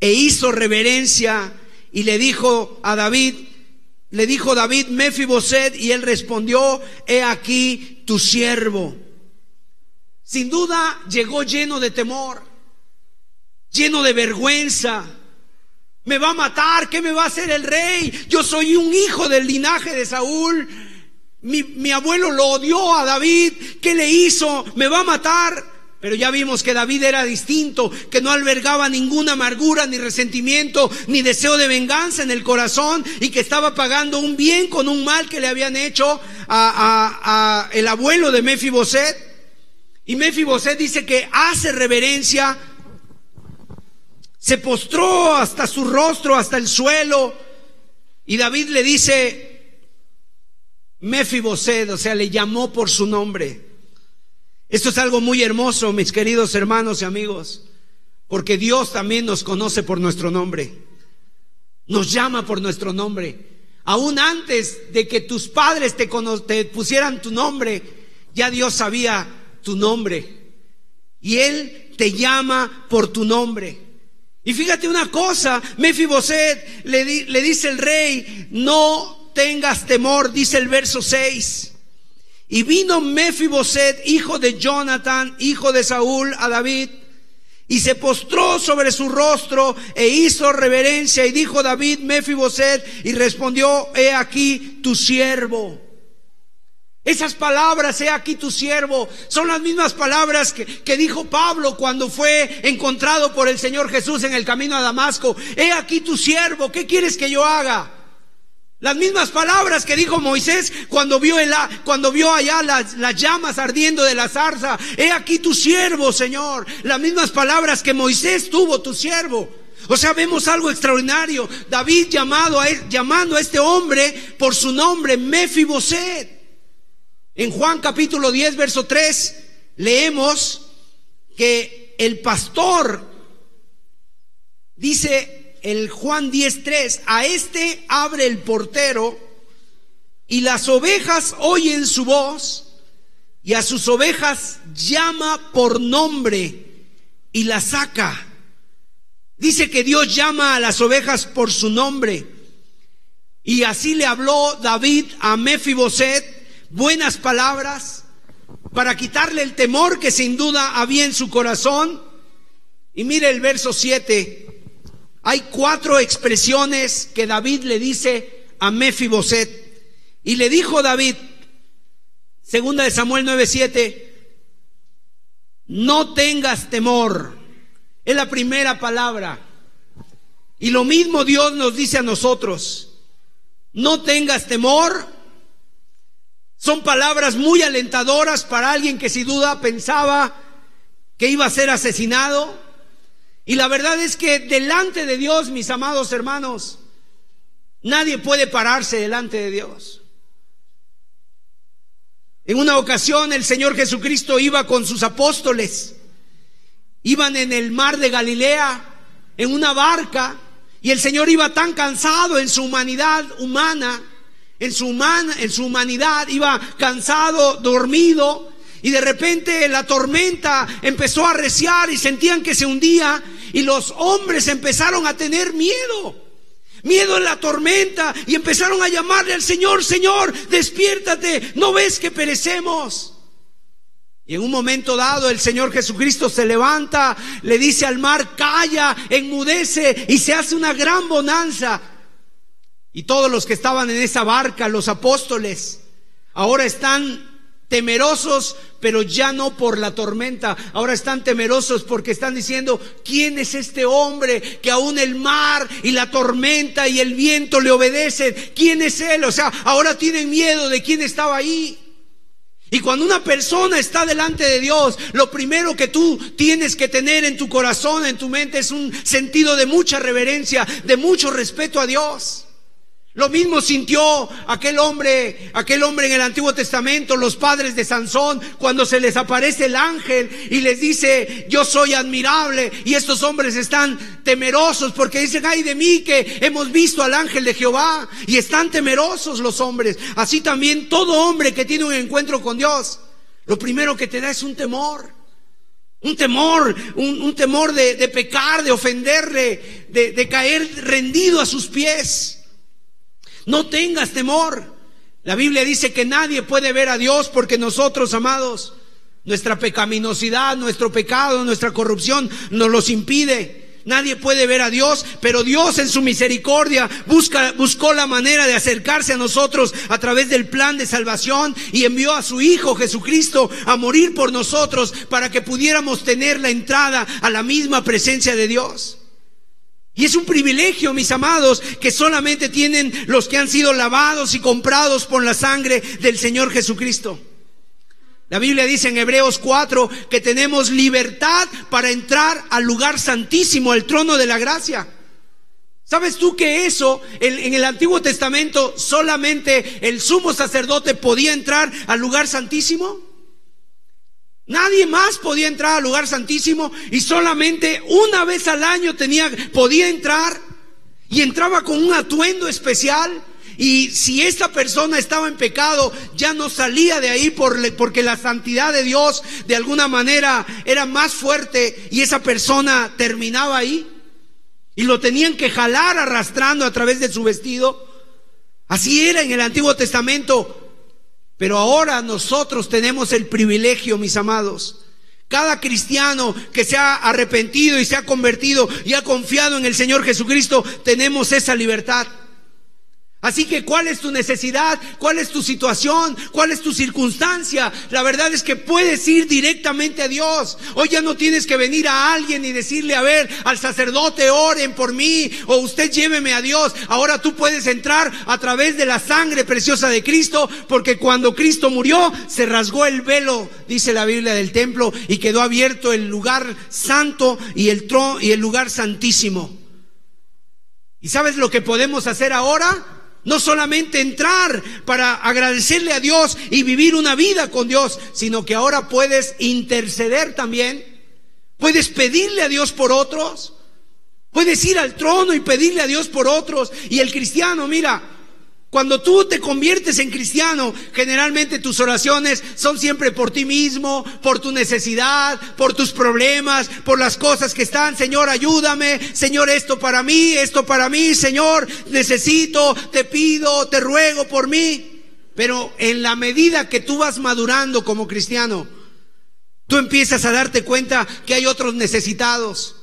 e hizo reverencia y le dijo a David, le dijo David Mefiboset y él respondió, he aquí tu siervo. Sin duda llegó lleno de temor, lleno de vergüenza. Me va a matar, ¿qué me va a hacer el rey? Yo soy un hijo del linaje de Saúl. Mi, abuelo lo odió a David. ¿Qué le hizo? Me va a matar. Pero ya vimos que David era distinto, que no albergaba ninguna amargura, ni resentimiento, ni deseo de venganza en el corazón y que estaba pagando un bien con un mal que le habían hecho a, el abuelo de Mefiboset. Y Mefiboset dice que hace reverencia, se postró hasta su rostro, hasta el suelo. Y David le dice, Mefiboset, o sea, le llamó por su nombre. Esto es algo muy hermoso, mis queridos hermanos y amigos, porque Dios también nos conoce por nuestro nombre. Nos llama por nuestro nombre. Aún antes de que tus padres te, te pusieran tu nombre, ya Dios sabía tu nombre. Y Él te llama por tu nombre. Y fíjate una cosa, Mefiboset le, le dice el rey, no tengas temor, dice el verso 6. Y vino Mefiboset, hijo de Jonathan, hijo de Saúl, a David, y se postró sobre su rostro e hizo reverencia, y dijo David, Mefiboset, y respondió, he aquí tu siervo. Esas palabras, he aquí tu siervo, son las mismas palabras que, que, dijo Pablo cuando fue encontrado por el Señor Jesús en el camino a Damasco. He aquí tu siervo, ¿qué quieres que yo haga? Las mismas palabras que dijo Moisés cuando vio, el, cuando vio allá las, las, llamas ardiendo de la zarza. He aquí tu siervo, Señor. Las mismas palabras que Moisés tuvo, tu siervo. O sea, vemos algo extraordinario. David llamado a, llamando a este hombre por su nombre, Mefiboset. En Juan capítulo 10, verso 3, leemos que el pastor dice, el Juan 10.3, a este abre el portero y las ovejas oyen su voz y a sus ovejas llama por nombre y las saca. Dice que Dios llama a las ovejas por su nombre. Y así le habló David a Mefiboset buenas palabras para quitarle el temor que sin duda había en su corazón. Y mire el verso 7. Hay cuatro expresiones que David le dice a Mefiboset. Y le dijo David, segunda de Samuel 9:7, no tengas temor. Es la primera palabra. Y lo mismo Dios nos dice a nosotros. No tengas temor. Son palabras muy alentadoras para alguien que sin duda pensaba que iba a ser asesinado y la verdad es que delante de Dios, mis amados hermanos, nadie puede pararse delante de Dios. En una ocasión el Señor Jesucristo iba con sus apóstoles, iban en el mar de Galilea, en una barca, y el Señor iba tan cansado en su humanidad humana, en su, en su humanidad, iba cansado, dormido, y de repente la tormenta empezó a arreciar y sentían que se hundía y los hombres empezaron a tener miedo. Miedo en la tormenta y empezaron a llamarle al Señor, Señor, despiértate, ¿no ves que perecemos? Y en un momento dado el Señor Jesucristo se levanta, le dice al mar, calla, enmudece y se hace una gran bonanza. Y todos los que estaban en esa barca, los apóstoles, ahora están temerosos, pero ya no por la tormenta. Ahora están temerosos porque están diciendo, ¿quién es este hombre que aún el mar y la tormenta y el viento le obedecen? ¿Quién es él? O sea, ahora tienen miedo de quién estaba ahí. Y cuando una persona está delante de Dios, lo primero que tú tienes que tener en tu corazón, en tu mente, es un sentido de mucha reverencia, de mucho respeto a Dios. Lo mismo sintió aquel hombre, aquel hombre en el Antiguo Testamento, los padres de Sansón, cuando se les aparece el ángel y les dice, yo soy admirable. Y estos hombres están temerosos porque dicen, ay de mí que hemos visto al ángel de Jehová. Y están temerosos los hombres. Así también todo hombre que tiene un encuentro con Dios, lo primero que te da es un temor. Un temor, un, temor de, pecar, de ofenderle, de, de caer rendido a sus pies. No tengas temor. La Biblia dice que nadie puede ver a Dios porque nosotros, amados, nuestra pecaminosidad, nuestro pecado, nuestra corrupción nos los impide. Nadie puede ver a Dios, pero Dios en su misericordia busca, buscó la manera de acercarse a nosotros a través del plan de salvación y envió a su Hijo Jesucristo a morir por nosotros para que pudiéramos tener la entrada a la misma presencia de Dios. Y es un privilegio, mis amados, que solamente tienen los que han sido lavados y comprados por la sangre del Señor Jesucristo. La Biblia dice en Hebreos 4 que tenemos libertad para entrar al lugar santísimo, al trono de la gracia. ¿Sabes tú que eso, en, el Antiguo Testamento, solamente el sumo sacerdote podía entrar al lugar santísimo? Nadie más podía entrar al lugar santísimo y solamente una vez al año tenía, podía entrar y entraba con un atuendo especial. Y si esta persona estaba en pecado, ya no salía de ahí por, porque la santidad de Dios de alguna manera era más fuerte y esa persona terminaba ahí. Y lo tenían que jalar arrastrando a través de su vestido. Así era en el Antiguo Testamento. Pero ahora nosotros tenemos el privilegio, mis amados. Cada cristiano que se ha arrepentido y se ha convertido y ha confiado en el Señor Jesucristo, tenemos esa libertad. Así que, ¿cuál es tu necesidad? ¿Cuál es tu situación? ¿Cuál es tu circunstancia? La verdad es que puedes ir directamente a Dios. Hoy ya no tienes que venir a alguien y decirle, a ver, al sacerdote, oren por mí o usted lléveme a Dios. Ahora tú puedes entrar a través de la sangre preciosa de Cristo, porque cuando Cristo murió, se rasgó el velo, dice la Biblia del templo, y quedó abierto el lugar santo y el trono y el lugar santísimo. ¿Y sabes lo que podemos hacer ahora? No solamente entrar para agradecerle a Dios y vivir una vida con Dios, sino que ahora puedes interceder también. Puedes pedirle a Dios por otros. Puedes ir al trono y pedirle a Dios por otros. Y el cristiano, mira, cuando tú te conviertes en cristiano, generalmente tus oraciones son siempre por ti mismo, por tu necesidad, por tus problemas, por las cosas que están. Señor, ayúdame. Señor, esto para mí, esto para mí. Señor, necesito, te pido, te ruego por mí. Pero en la medida que tú vas madurando como cristiano, tú empiezas a darte cuenta que hay otros necesitados.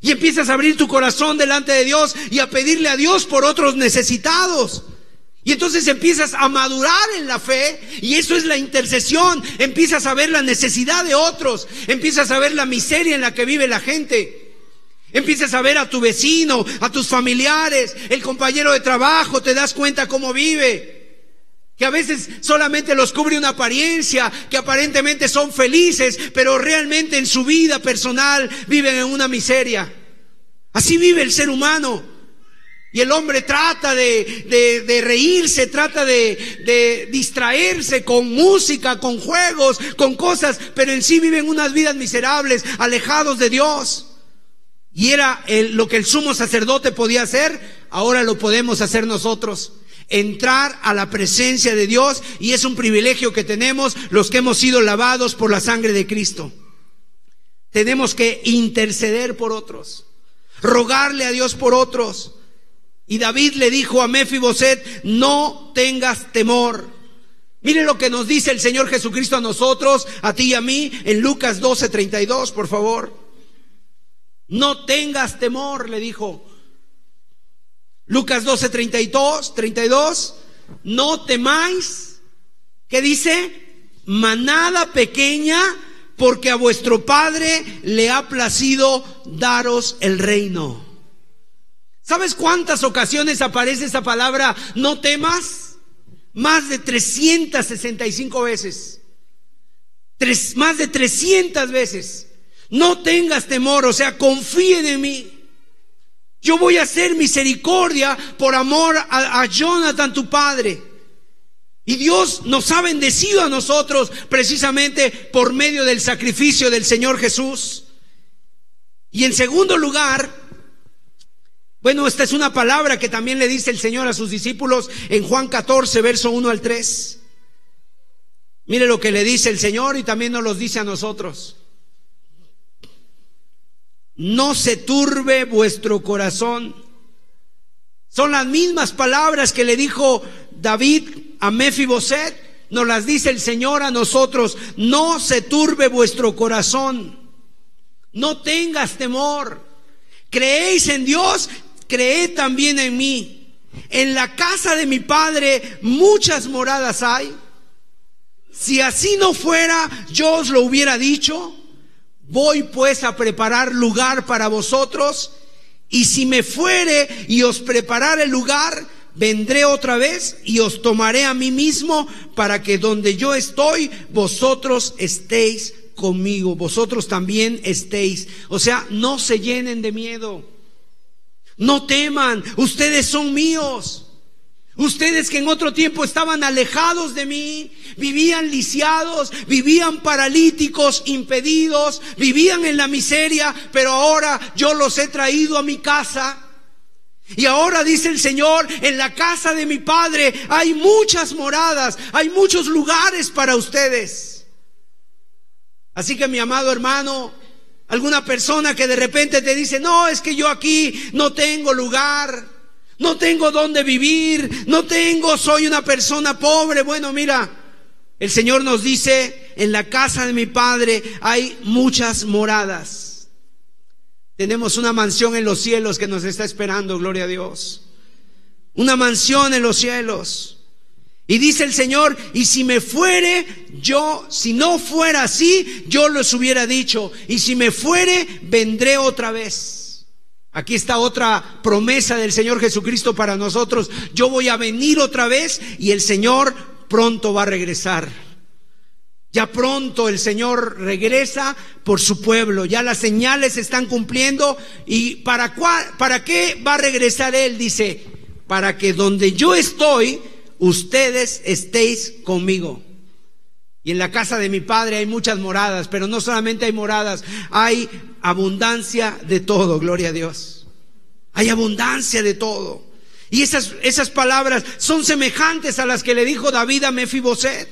Y empiezas a abrir tu corazón delante de Dios y a pedirle a Dios por otros necesitados. Y entonces empiezas a madurar en la fe y eso es la intercesión. Empiezas a ver la necesidad de otros, empiezas a ver la miseria en la que vive la gente. Empiezas a ver a tu vecino, a tus familiares, el compañero de trabajo, te das cuenta cómo vive. Que a veces solamente los cubre una apariencia, que aparentemente son felices, pero realmente en su vida personal viven en una miseria. Así vive el ser humano. Y el hombre trata de, reírse, trata de, distraerse con música, con juegos, con cosas, pero en sí viven unas vidas miserables, alejados de Dios. Y era lo que el sumo sacerdote podía hacer, ahora lo podemos hacer nosotros. Entrar a la presencia de Dios y es un privilegio que tenemos los que hemos sido lavados por la sangre de Cristo. Tenemos que interceder por otros, rogarle a Dios por otros. Y David le dijo a Mefiboset, no tengas temor. Mire lo que nos dice el Señor Jesucristo a nosotros, a ti y a mí, en Lucas 12, 32, por favor. No tengas temor, le dijo. Lucas 12, 32, 32. No temáis. ¿Qué dice? manada pequeña, porque a vuestro Padre le ha placido daros el reino. ¿Sabes cuántas ocasiones aparece esa palabra no temas? Más de 365 veces. Tres, más de 300 veces. No tengas temor, o sea, confíen en mí. Yo voy a hacer misericordia por amor a, a Jonathan, tu padre. Y Dios nos ha bendecido a nosotros precisamente por medio del sacrificio del Señor Jesús. Y en segundo lugar, bueno, esta es una palabra que también le dice el Señor a sus discípulos en Juan 14, verso 1 al 3. Mire lo que le dice el Señor y también nos lo dice a nosotros. No se turbe vuestro corazón. Son las mismas palabras que le dijo David a Mefiboset. Nos las dice el Señor a nosotros. No se turbe vuestro corazón. No tengas temor. Creéis en Dios, creed también en mí. En la casa de mi Padre muchas moradas hay. Si así no fuera, yo os lo hubiera dicho. Voy pues a preparar lugar para vosotros. Y si me fuere y os preparar el lugar, vendré otra vez y os tomaré a mí mismo para que donde yo estoy, vosotros estéis conmigo, vosotros también estéis. O sea, no se llenen de miedo. No teman, ustedes son míos. Ustedes que en otro tiempo estaban alejados de mí, vivían lisiados, vivían paralíticos, impedidos, vivían en la miseria, pero ahora yo los he traído a mi casa. Y ahora dice el Señor, en la casa de mi Padre hay muchas moradas, hay muchos lugares para ustedes. Así que mi amado hermano, alguna persona que de repente te dice, no, es que yo aquí no tengo lugar, no tengo dónde vivir, no tengo, soy una persona pobre. Bueno, mira, el Señor nos dice, en la casa de mi Padre hay muchas moradas. Tenemos una mansión en los cielos que nos está esperando, gloria a Dios. Una mansión en los cielos. Y dice el Señor, y si me fuere, yo, si no fuera así, yo los hubiera dicho, y si me fuere, vendré otra vez. Aquí está otra promesa del Señor Jesucristo para nosotros. Yo voy a venir otra vez y el Señor pronto va a regresar. Ya pronto el Señor regresa por su pueblo, ya las señales se están cumpliendo y para, para qué va a regresar Él, dice, para que donde yo estoy, ustedes estéis conmigo. Y en la casa de mi padre hay muchas moradas, pero no solamente hay moradas, hay abundancia de todo, gloria a Dios. Hay abundancia de todo. Y esas, esas palabras son semejantes a las que le dijo David a Mefiboset.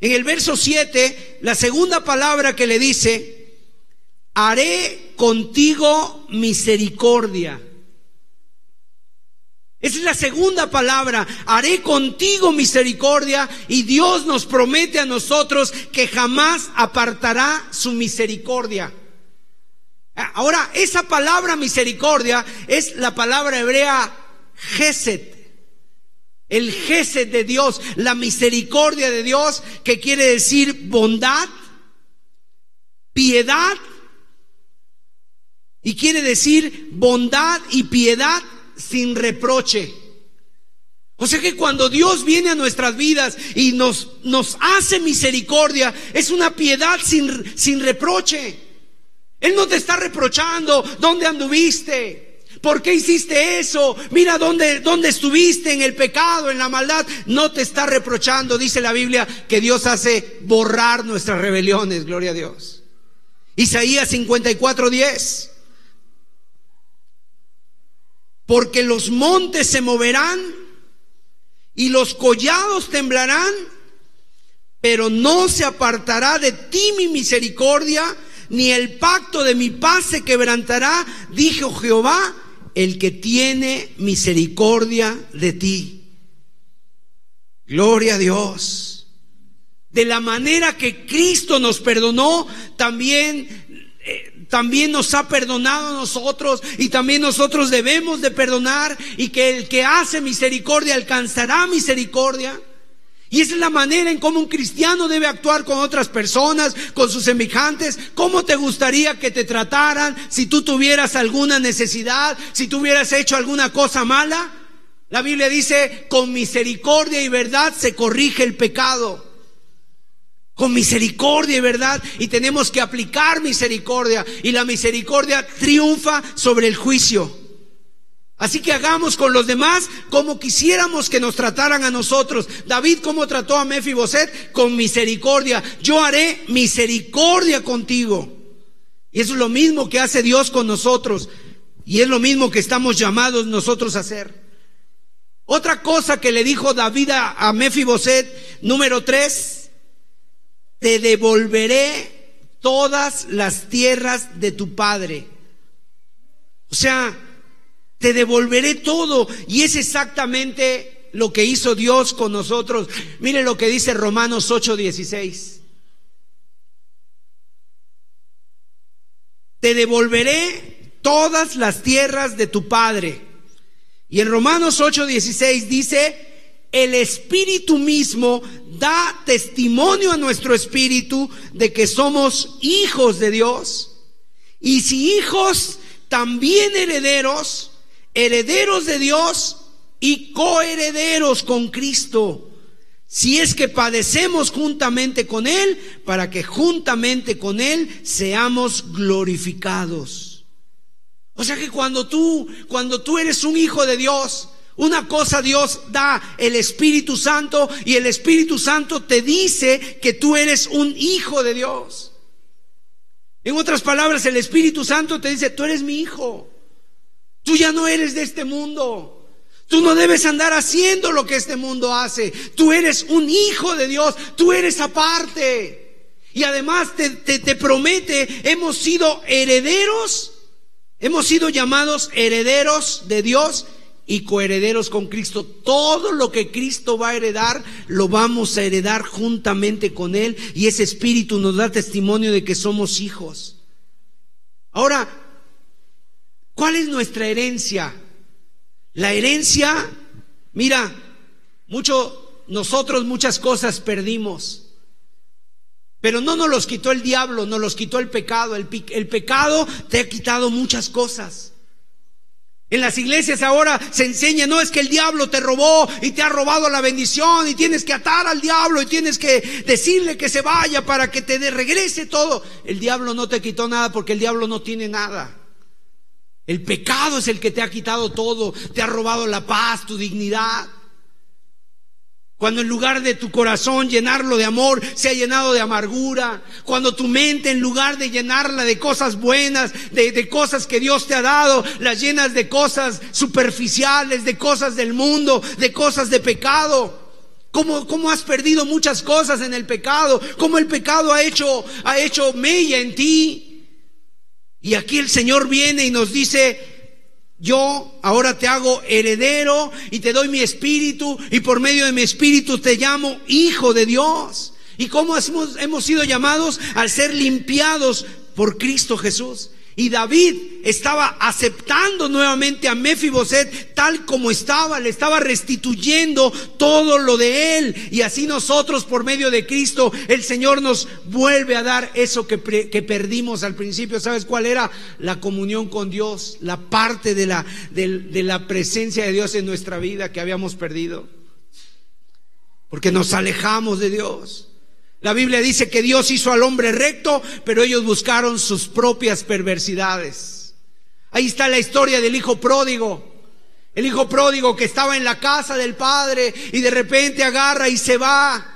En el verso 7, la segunda palabra que le dice, haré contigo misericordia. Esa es la segunda palabra, haré contigo misericordia y Dios nos promete a nosotros que jamás apartará su misericordia. Ahora, esa palabra misericordia es la palabra hebrea Geset el jefe de Dios, la misericordia de Dios, que quiere decir bondad, piedad, y quiere decir bondad y piedad sin reproche. O sea que cuando Dios viene a nuestras vidas y nos, nos hace misericordia, es una piedad sin, sin reproche. Él no te está reprochando dónde anduviste, ¿Por qué hiciste eso? Mira dónde, dónde estuviste en el pecado, en la maldad. No te está reprochando, dice la Biblia, que Dios hace borrar nuestras rebeliones, gloria a Dios. Isaías 54, 10. Porque los montes se moverán y los collados temblarán, pero no se apartará de ti mi misericordia, ni el pacto de mi paz se quebrantará, dijo Jehová, el que tiene misericordia de ti. Gloria a Dios. De la manera que Cristo nos perdonó, también también nos ha perdonado a nosotros y también nosotros debemos de perdonar y que el que hace misericordia alcanzará misericordia. Y esa es la manera en cómo un cristiano debe actuar con otras personas, con sus semejantes. ¿Cómo te gustaría que te trataran si tú tuvieras alguna necesidad, si tú hubieras hecho alguna cosa mala? La Biblia dice, con misericordia y verdad se corrige el pecado. Con misericordia y verdad. Y tenemos que aplicar misericordia. Y la misericordia triunfa sobre el juicio. Así que hagamos con los demás como quisiéramos que nos trataran a nosotros. David, ¿cómo trató a Mefiboset? Con misericordia. Yo haré misericordia contigo. Y es lo mismo que hace Dios con nosotros. Y es lo mismo que estamos llamados nosotros a hacer. Otra cosa que le dijo David a, Mefiboset, número tres, te devolveré todas las tierras de tu padre. O sea, te devolveré todo. Y es exactamente lo que hizo Dios con nosotros. Mire lo que dice Romanos 8:16. Te devolveré todas las tierras de tu padre. Y en Romanos 8:16 dice, el Espíritu mismo da testimonio a nuestro espíritu de que somos hijos de Dios. Y si hijos, también herederos herederos de Dios y coherederos con Cristo. Si es que padecemos juntamente con Él, para que juntamente con Él seamos glorificados. O sea que cuando tú, cuando tú eres un hijo de Dios, una cosa Dios da el Espíritu Santo y el Espíritu Santo te dice que tú eres un hijo de Dios. En otras palabras, el Espíritu Santo te dice, tú eres mi hijo. Tú ya no eres de este mundo. Tú no debes andar haciendo lo que este mundo hace. Tú eres un hijo de Dios. Tú eres aparte. Y además te, te, promete, hemos sido herederos. Hemos sido llamados herederos de Dios y coherederos con Cristo. Todo lo que Cristo va a heredar, lo vamos a heredar juntamente con Él. Y ese espíritu nos da testimonio de que somos hijos. Ahora, ¿Cuál es nuestra herencia? La herencia, mira, mucho, nosotros muchas cosas perdimos. Pero no nos los quitó el diablo, nos los quitó el pecado. El, el, pecado te ha quitado muchas cosas. En las iglesias ahora se enseña, no es que el diablo te robó y te ha robado la bendición y tienes que atar al diablo y tienes que decirle que se vaya para que te regrese todo. El diablo no te quitó nada porque el diablo no tiene nada. El pecado es el que te ha quitado todo, te ha robado la paz, tu dignidad. Cuando en lugar de tu corazón llenarlo de amor, se ha llenado de amargura. Cuando tu mente en lugar de llenarla de cosas buenas, de, cosas que Dios te ha dado, las llenas de cosas superficiales, de cosas del mundo, de cosas de pecado. ¿Cómo, cómo has perdido muchas cosas en el pecado? ¿Cómo el pecado ha hecho, ha hecho mella en ti? Y aquí el Señor viene y nos dice, yo ahora te hago heredero y te doy mi espíritu y por medio de mi espíritu te llamo hijo de Dios. ¿Y cómo hemos, sido llamados al ser limpiados por Cristo Jesús? Y David estaba aceptando nuevamente a Mefiboset tal como estaba, le estaba restituyendo todo lo de él. Y así nosotros, por medio de Cristo, el Señor nos vuelve a dar eso que, que perdimos al principio. ¿Sabes cuál era? La comunión con Dios, la parte de la, de la presencia de Dios en nuestra vida que habíamos perdido. Porque nos alejamos de Dios. La Biblia dice que Dios hizo al hombre recto, pero ellos buscaron sus propias perversidades. Ahí está la historia del hijo pródigo. El hijo pródigo que estaba en la casa del padre y de repente agarra y se va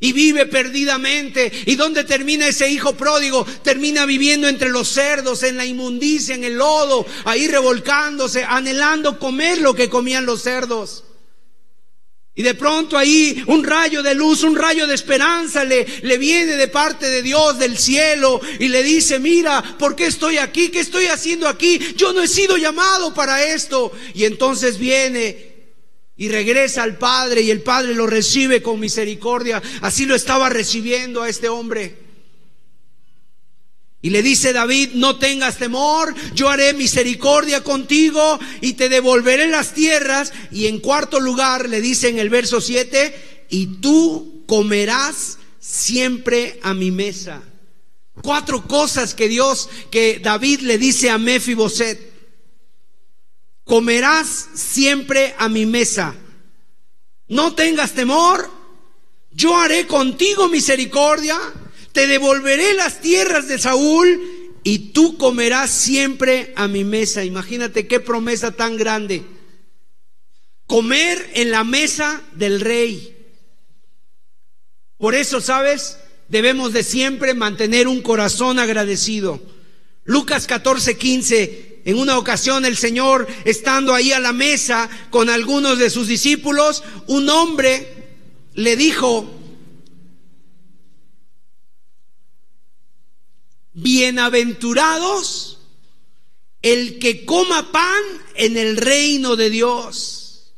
y vive perdidamente. ¿Y dónde termina ese hijo pródigo? Termina viviendo entre los cerdos, en la inmundicia, en el lodo, ahí revolcándose, anhelando comer lo que comían los cerdos. Y de pronto ahí un rayo de luz, un rayo de esperanza le, le viene de parte de Dios del cielo y le dice, mira, ¿por qué estoy aquí? ¿Qué estoy haciendo aquí? Yo no he sido llamado para esto. Y entonces viene y regresa al Padre y el Padre lo recibe con misericordia. Así lo estaba recibiendo a este hombre. Y le dice David, no tengas temor, yo haré misericordia contigo y te devolveré las tierras. Y en cuarto lugar le dice en el verso 7, y tú comerás siempre a mi mesa. Cuatro cosas que Dios, que David le dice a Mefiboset. Comerás siempre a mi mesa. No tengas temor. Yo haré contigo misericordia. Te devolveré las tierras de Saúl y tú comerás siempre a mi mesa. Imagínate qué promesa tan grande. Comer en la mesa del rey. Por eso, ¿sabes? Debemos de siempre mantener un corazón agradecido. Lucas 14, 15. En una ocasión el Señor, estando ahí a la mesa con algunos de sus discípulos, un hombre le dijo, bienaventurados el que coma pan en el reino de Dios.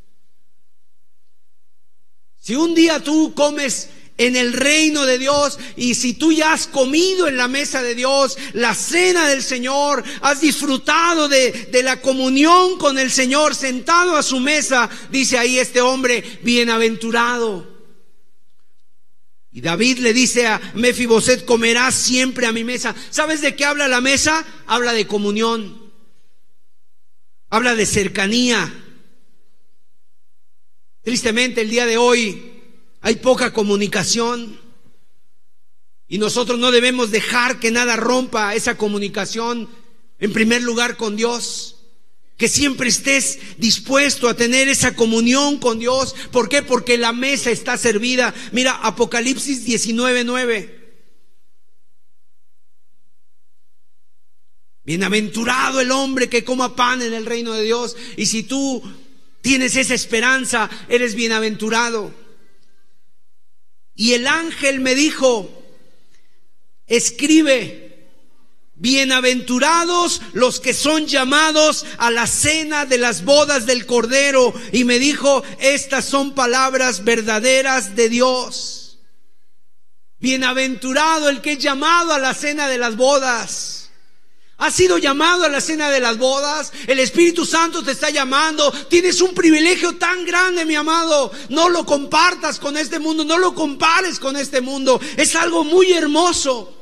Si un día tú comes en el reino de Dios. Y si tú ya has comido en la mesa de Dios, la cena del Señor, has disfrutado de, de, la comunión con el Señor, sentado a su mesa, dice ahí este hombre, bienaventurado. Y David le dice a Mefiboset, comerás siempre a mi mesa. ¿Sabes de qué habla la mesa? Habla de comunión. Habla de cercanía. Tristemente el día de hoy hay poca comunicación y nosotros no debemos dejar que nada rompa esa comunicación, en primer lugar con Dios. Que siempre estés dispuesto a tener esa comunión con Dios. ¿Por qué? Porque la mesa está servida. Mira, Apocalipsis 19:9. Bienaventurado el hombre que coma pan en el reino de Dios. Y si tú tienes esa esperanza, eres bienaventurado. Y el ángel me dijo, escribe, bienaventurados los que son llamados a la cena de las bodas del Cordero. Y me dijo, estas son palabras verdaderas de Dios. Bienaventurado el que es llamado a la cena de las bodas. Has sido llamado a la cena de las bodas. El Espíritu Santo te está llamando. Tienes un privilegio tan grande, mi amado. No lo compartas con este mundo. No lo compares con este mundo. Es algo muy hermoso.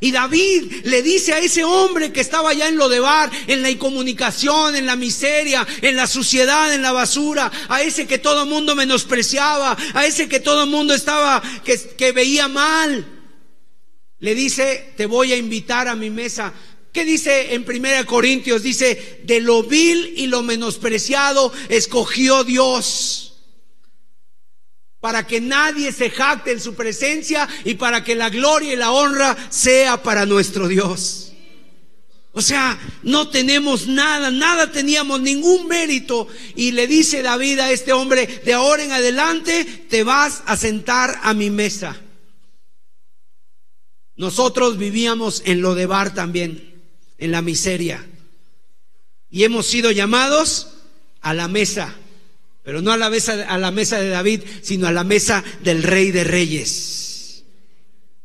Y David le dice a ese hombre que estaba allá en lo de bar, en la incomunicación, en la miseria, en la suciedad, en la basura, a ese que todo el mundo menospreciaba, a ese que todo el mundo estaba, que, que veía mal. Le dice, te voy a invitar a mi mesa. ¿Qué dice en 1 Corintios? Dice, de lo vil y lo menospreciado escogió Dios para que nadie se jacte en su presencia y para que la gloria y la honra sea para nuestro Dios. O sea, no tenemos nada, nada teníamos, ningún mérito. Y le dice David a este hombre, de ahora en adelante te vas a sentar a mi mesa. Nosotros vivíamos en lo de bar también, en la miseria. Y hemos sido llamados a la mesa, pero no a la mesa, a la mesa de David, sino a la mesa del rey de reyes.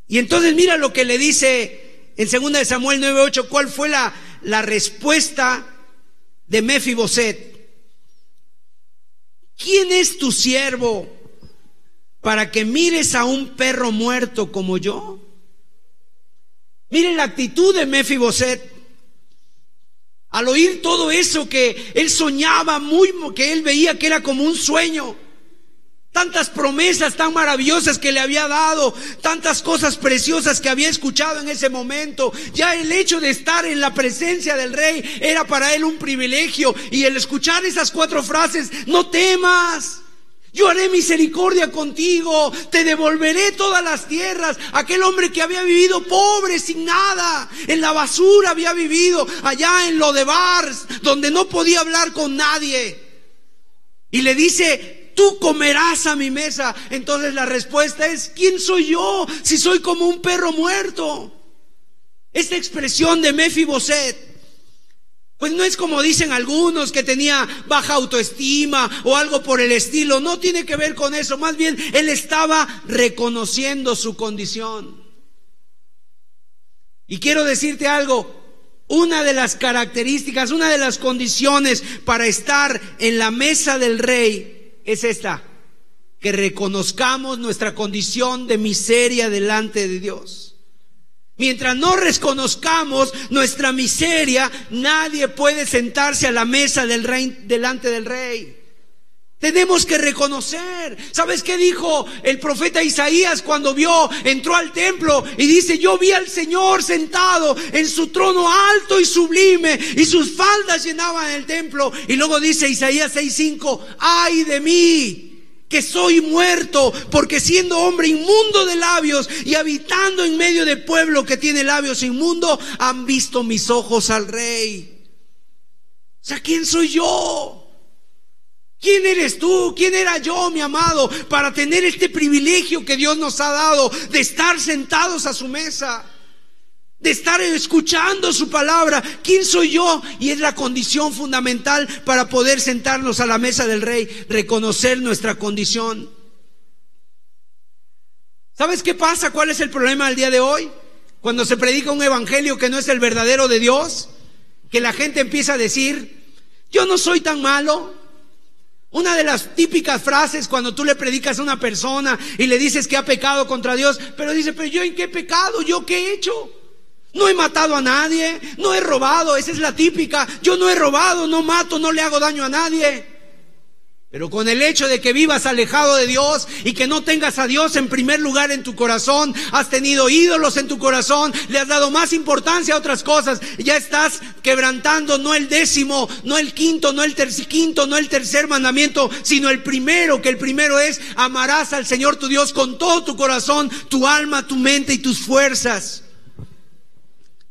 Y entonces mira lo que le dice en 2 de Samuel 9:8, cuál fue la, la respuesta de Mefiboset. ¿Quién es tu siervo para que mires a un perro muerto como yo? Miren la actitud de Mefiboset. Al oír todo eso que él soñaba muy, que él veía que era como un sueño. Tantas promesas tan maravillosas que le había dado, tantas cosas preciosas que había escuchado en ese momento. Ya el hecho de estar en la presencia del rey era para él un privilegio. Y el escuchar esas cuatro frases, no temas, yo haré misericordia contigo, te devolveré todas las tierras. Aquel hombre que había vivido pobre, sin nada, en la basura había vivido, allá en lo de Bars, donde no podía hablar con nadie. Y le dice, tú comerás a mi mesa. Entonces la respuesta es, ¿quién soy yo si soy como un perro muerto? Esta expresión de Mefiboset pues no es como dicen algunos que tenía baja autoestima o algo por el estilo, no tiene que ver con eso, más bien él estaba reconociendo su condición. Y quiero decirte algo, una de las características, una de las condiciones para estar en la mesa del rey es esta, que reconozcamos nuestra condición de miseria delante de Dios. Mientras no reconozcamos nuestra miseria, nadie puede sentarse a la mesa del rey delante del rey. Tenemos que reconocer. ¿Sabes qué dijo el profeta Isaías cuando vio, entró al templo y dice, yo vi al Señor sentado en su trono alto y sublime y sus faldas llenaban el templo? Y luego dice Isaías 6:5, ay de mí que soy muerto, porque siendo hombre inmundo de labios y habitando en medio de pueblo que tiene labios inmundos, han visto mis ojos al rey. O sea, ¿quién soy yo? ¿Quién eres tú? ¿Quién era yo, mi amado, para tener este privilegio que Dios nos ha dado de estar sentados a su mesa? De estar escuchando su palabra. ¿Quién soy yo? Y es la condición fundamental para poder sentarnos a la mesa del rey, reconocer nuestra condición. ¿Sabes qué pasa? ¿Cuál es el problema del día de hoy? Cuando se predica un evangelio que no es el verdadero de Dios, que la gente empieza a decir, yo no soy tan malo, una de las típicas frases cuando tú le predicas a una persona y le dices que ha pecado contra Dios, pero dice, pero yo en qué pecado, yo qué he hecho. No he matado a nadie, no he robado, esa es la típica. Yo no he robado, no mato, no le hago daño a nadie. Pero con el hecho de que vivas alejado de Dios y que no tengas a Dios en primer lugar en tu corazón, has tenido ídolos en tu corazón, le has dado más importancia a otras cosas, ya estás quebrantando no el décimo, no el quinto, no el tercer quinto, no el tercer mandamiento, sino el primero, que el primero es amarás al Señor tu Dios con todo tu corazón, tu alma, tu mente y tus fuerzas.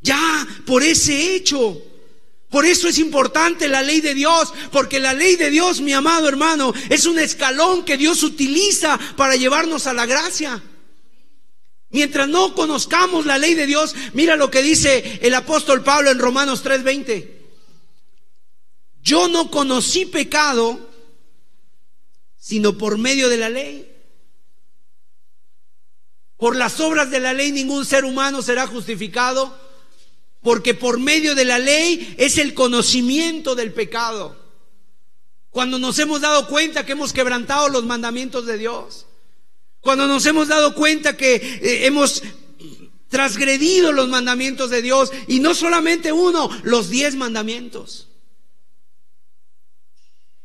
Ya por ese hecho por eso es importante la ley de Dios, porque la ley de Dios, mi amado hermano, es un escalón que Dios utiliza para llevarnos a la gracia. Mientras no conozcamos la ley de Dios, mira lo que dice el apóstol Pablo en Romanos 3:20. Yo no conocí pecado sino por medio de la ley. Por las obras de la ley ningún ser humano será justificado porque por medio de la ley es el conocimiento del pecado. Cuando nos hemos dado cuenta que hemos quebrantado los mandamientos de Dios. Cuando nos hemos dado cuenta que eh, hemos transgredido los mandamientos de Dios. Y no solamente uno, los diez mandamientos.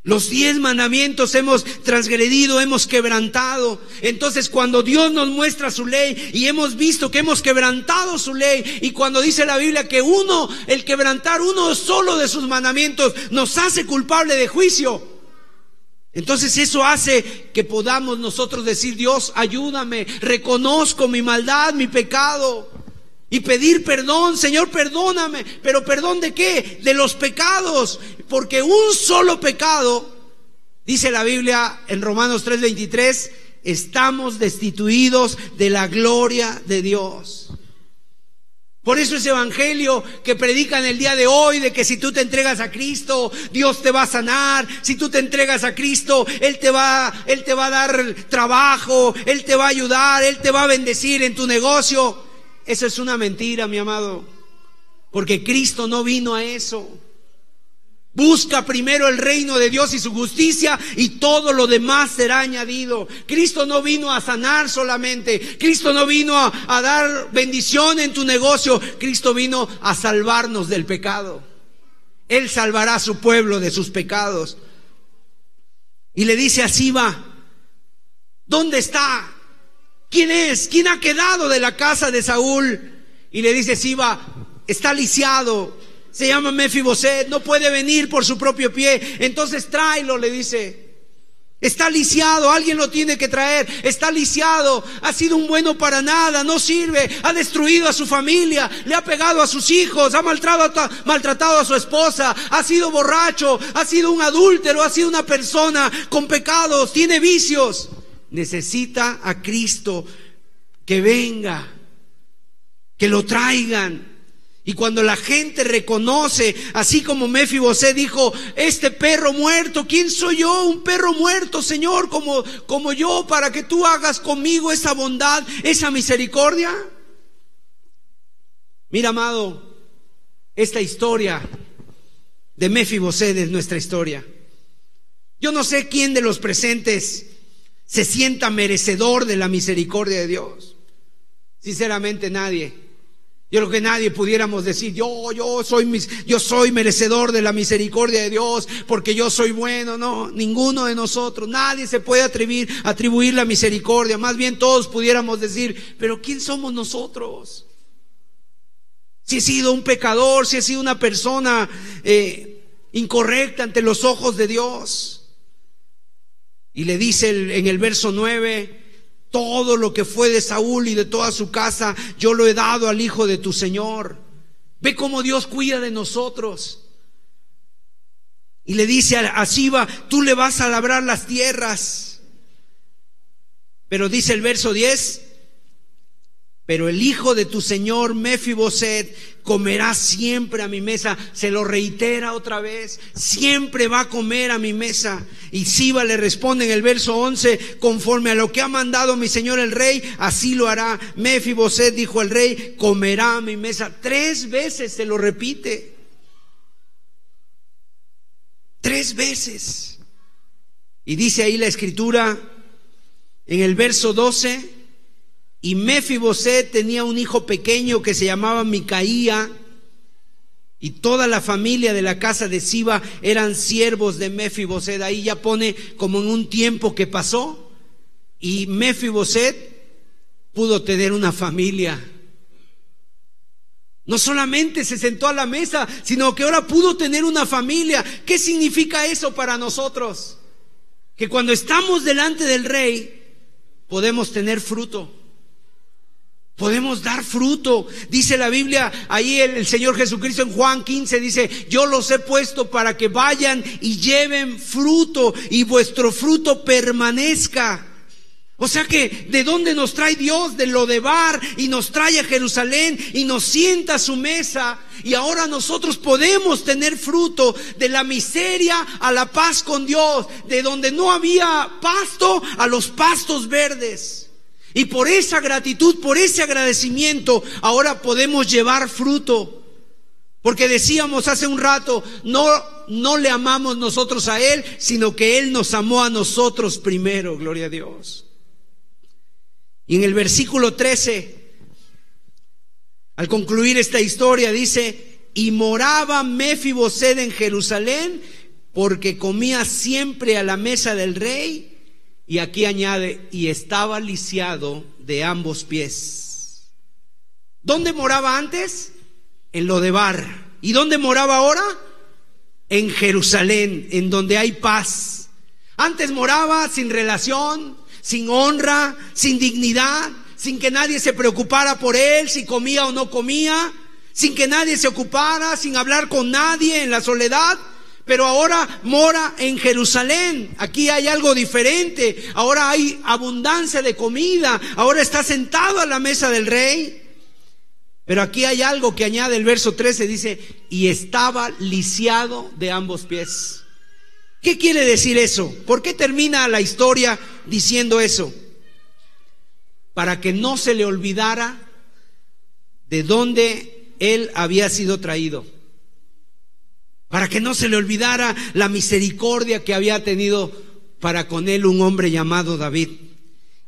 Los diez mandamientos hemos transgredido, hemos quebrantado. Entonces cuando Dios nos muestra su ley y hemos visto que hemos quebrantado su ley y cuando dice la Biblia que uno, el quebrantar uno solo de sus mandamientos nos hace culpable de juicio. Entonces eso hace que podamos nosotros decir, Dios, ayúdame, reconozco mi maldad, mi pecado. Y pedir perdón, Señor, perdóname. Pero perdón de qué? De los pecados. Porque un solo pecado, dice la Biblia en Romanos 3:23, estamos destituidos de la gloria de Dios. Por eso ese evangelio que predican el día de hoy de que si tú te entregas a Cristo, Dios te va a sanar, si tú te entregas a Cristo, él te va él te va a dar trabajo, él te va a ayudar, él te va a bendecir en tu negocio. Eso es una mentira, mi amado. Porque Cristo no vino a eso. Busca primero el reino de Dios y su justicia y todo lo demás será añadido. Cristo no vino a sanar solamente. Cristo no vino a, a, dar bendición en tu negocio. Cristo vino a salvarnos del pecado. Él salvará a su pueblo de sus pecados. Y le dice a Siba, ¿dónde está ¿Quién es? ¿Quién ha quedado de la casa de Saúl? Y le dice Siba, está lisiado, se llama Mefiboset, no puede venir por su propio pie, entonces tráelo, le dice. Está lisiado, alguien lo tiene que traer. Está lisiado, ha sido un bueno para nada, no sirve, ha destruido a su familia, le ha pegado a sus hijos, ha maltratado, maltratado a su esposa, ha sido borracho, ha sido un adúltero, ha sido una persona con pecados, tiene vicios necesita a Cristo que venga, que lo traigan. Y cuando la gente reconoce, así como Mefiboset dijo, este perro muerto, ¿quién soy yo? Un perro muerto, Señor, como, como yo, para que tú hagas conmigo esa bondad, esa misericordia. Mira, amado, esta historia de Mefiboset es nuestra historia. Yo no sé quién de los presentes se sienta merecedor de la misericordia de Dios. Sinceramente nadie. Yo creo que nadie pudiéramos decir, yo, yo soy, yo soy merecedor de la misericordia de Dios porque yo soy bueno. No, ninguno de nosotros, nadie se puede atribuir, atribuir la misericordia. Más bien todos pudiéramos decir, pero ¿quién somos nosotros? Si he sido un pecador, si he sido una persona eh, incorrecta ante los ojos de Dios. Y le dice en el verso 9, todo lo que fue de Saúl y de toda su casa, yo lo he dado al hijo de tu Señor. Ve cómo Dios cuida de nosotros. Y le dice a Siba, tú le vas a labrar las tierras. Pero dice el verso 10, pero el hijo de tu señor Mefiboset comerá siempre a mi mesa. Se lo reitera otra vez. Siempre va a comer a mi mesa. Y Siba le responde en el verso 11, conforme a lo que ha mandado mi señor el rey, así lo hará. Mefiboset, dijo el rey, comerá a mi mesa. Tres veces se lo repite. Tres veces. Y dice ahí la escritura en el verso 12 y Mefiboset tenía un hijo pequeño que se llamaba Micaía. Y toda la familia de la casa de Siba eran siervos de Mefiboset. Ahí ya pone como en un tiempo que pasó. Y Mefiboset pudo tener una familia. No solamente se sentó a la mesa, sino que ahora pudo tener una familia. ¿Qué significa eso para nosotros? Que cuando estamos delante del rey, podemos tener fruto. Podemos dar fruto. Dice la Biblia, ahí el, Señor Jesucristo en Juan 15 dice, yo los he puesto para que vayan y lleven fruto y vuestro fruto permanezca. O sea que, ¿de dónde nos trae Dios? De lo de Bar y nos trae a Jerusalén y nos sienta a su mesa. Y ahora nosotros podemos tener fruto de la miseria a la paz con Dios, de donde no había pasto a los pastos verdes. Y por esa gratitud, por ese agradecimiento, ahora podemos llevar fruto. Porque decíamos hace un rato, no, no le amamos nosotros a Él, sino que Él nos amó a nosotros primero, gloria a Dios. Y en el versículo 13, al concluir esta historia, dice, y moraba Mefiboset en Jerusalén, porque comía siempre a la mesa del rey y aquí añade, y estaba lisiado de ambos pies. ¿Dónde moraba antes? En Lodebar. ¿Y dónde moraba ahora? En Jerusalén, en donde hay paz. Antes moraba sin relación, sin honra, sin dignidad, sin que nadie se preocupara por él, si comía o no comía, sin que nadie se ocupara, sin hablar con nadie en la soledad pero ahora mora en Jerusalén. Aquí hay algo diferente. Ahora hay abundancia de comida. Ahora está sentado a la mesa del rey. Pero aquí hay algo que añade el verso 13, dice, y estaba lisiado de ambos pies. ¿Qué quiere decir eso? ¿Por qué termina la historia diciendo eso? Para que no se le olvidara de dónde él había sido traído para que no se le olvidara la misericordia que había tenido para con él un hombre llamado David.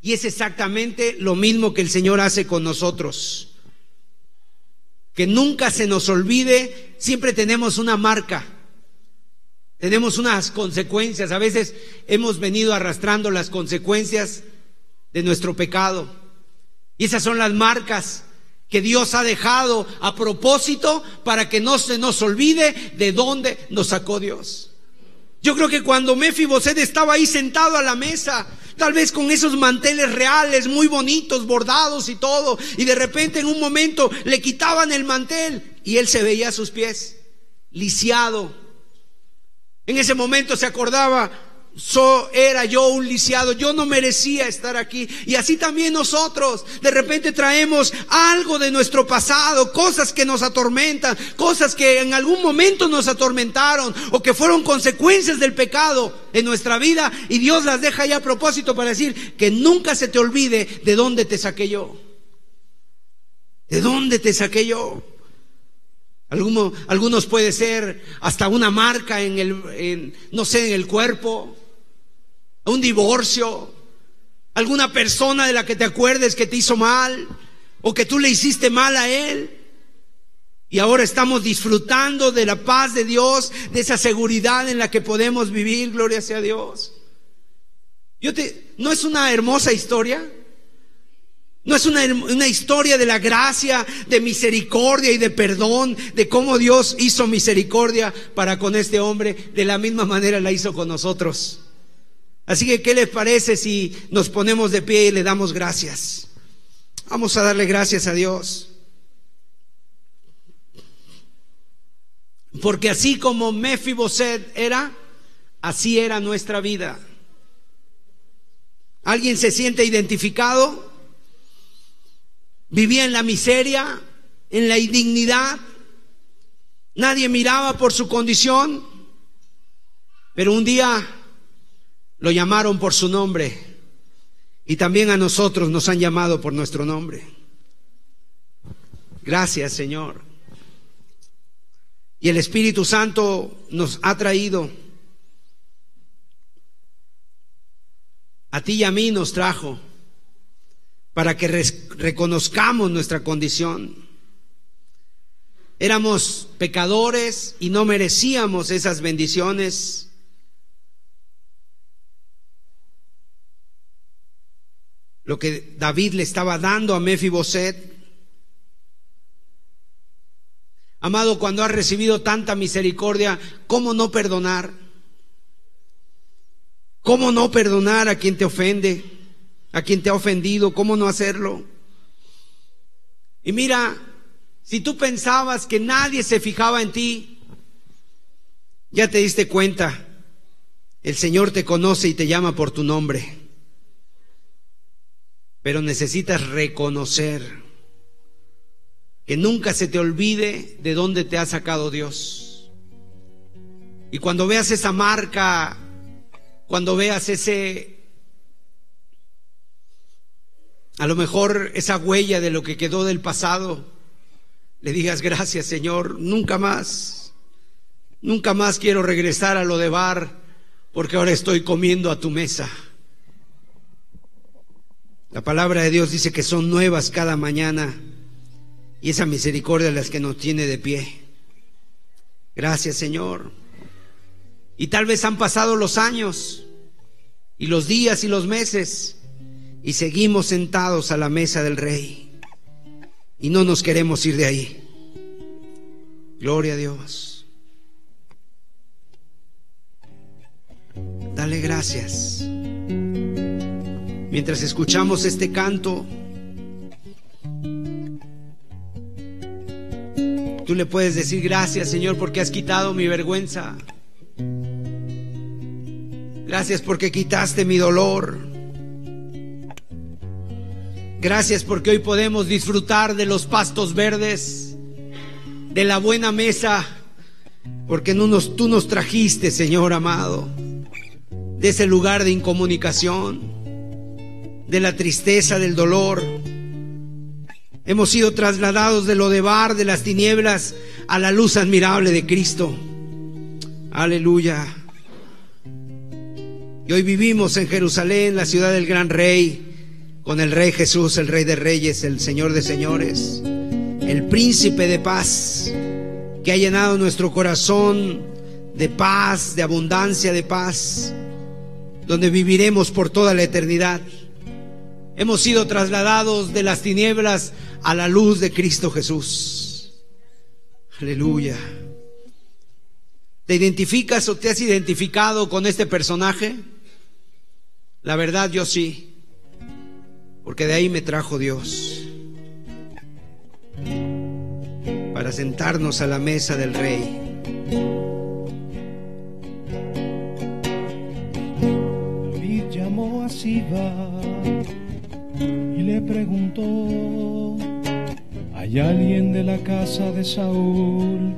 Y es exactamente lo mismo que el Señor hace con nosotros. Que nunca se nos olvide, siempre tenemos una marca, tenemos unas consecuencias. A veces hemos venido arrastrando las consecuencias de nuestro pecado. Y esas son las marcas que Dios ha dejado a propósito para que no se nos olvide de dónde nos sacó Dios. Yo creo que cuando Mefiboset estaba ahí sentado a la mesa, tal vez con esos manteles reales muy bonitos, bordados y todo, y de repente en un momento le quitaban el mantel y él se veía a sus pies, lisiado. En ese momento se acordaba, So, era yo un lisiado, yo no merecía estar aquí. Y así también nosotros, de repente traemos algo de nuestro pasado, cosas que nos atormentan, cosas que en algún momento nos atormentaron o que fueron consecuencias del pecado en nuestra vida. Y Dios las deja ya a propósito para decir que nunca se te olvide de dónde te saqué yo. ¿De dónde te saqué yo? Algunos, algunos puede ser hasta una marca en el, no sé, en el cuerpo un divorcio, alguna persona de la que te acuerdes que te hizo mal o que tú le hiciste mal a él. Y ahora estamos disfrutando de la paz de Dios, de esa seguridad en la que podemos vivir, gloria sea Dios. Yo te, ¿No es una hermosa historia? ¿No es una, una, historia de la gracia, de misericordia y de perdón, de cómo Dios hizo misericordia para con este hombre? De la misma manera la hizo con nosotros. Así que, ¿qué les parece si nos ponemos de pie y le damos gracias? Vamos a darle gracias a Dios. Porque así como Mefiboset era, así era nuestra vida. ¿Alguien se siente identificado? Vivía en la miseria, en la indignidad. Nadie miraba por su condición. Pero un día lo llamaron por su nombre. Y también a nosotros nos han llamado por nuestro nombre. Gracias, Señor. Y el Espíritu Santo nos ha traído a ti y a mí nos trajo para que reconozcamos nuestra condición. Éramos pecadores y no merecíamos esas bendiciones. Lo que David le estaba dando a Mefiboset. Amado, cuando has recibido tanta misericordia, ¿cómo no perdonar? ¿Cómo no perdonar a quien te ofende? A quien te ha ofendido, ¿cómo no hacerlo? Y mira, si tú pensabas que nadie se fijaba en ti, ya te diste cuenta, el Señor te conoce y te llama por tu nombre. Pero necesitas reconocer que nunca se te olvide de dónde te ha sacado Dios. Y cuando veas esa marca cuando veas ese, a lo mejor esa huella de lo que quedó del pasado, le digas gracias Señor, nunca más, nunca más quiero regresar a lo de bar porque ahora estoy comiendo a tu mesa. La palabra de Dios dice que son nuevas cada mañana y esa misericordia es la que nos tiene de pie. Gracias Señor. Y tal vez han pasado los años y los días y los meses y seguimos sentados a la mesa del rey y no nos queremos ir de ahí. Gloria a Dios. Dale gracias. Mientras escuchamos este canto, tú le puedes decir gracias Señor porque has quitado mi vergüenza. Gracias porque quitaste mi dolor. Gracias porque hoy podemos disfrutar de los pastos verdes, de la buena mesa, porque tú nos trajiste, Señor amado, de ese lugar de incomunicación, de la tristeza, del dolor. Hemos sido trasladados de lo de bar, de las tinieblas, a la luz admirable de Cristo. Aleluya. Y hoy vivimos en Jerusalén, la ciudad del gran rey, con el rey Jesús, el rey de reyes, el Señor de señores, el príncipe de paz, que ha llenado nuestro corazón de paz, de abundancia de paz, donde viviremos por toda la eternidad. Hemos sido trasladados de las tinieblas a la luz de Cristo Jesús. Aleluya. ¿Te identificas o te has identificado con este personaje? La verdad yo sí, porque de ahí me trajo Dios para sentarnos a la mesa del rey. David llamó a Siba y le preguntó, ¿hay alguien de la casa de Saúl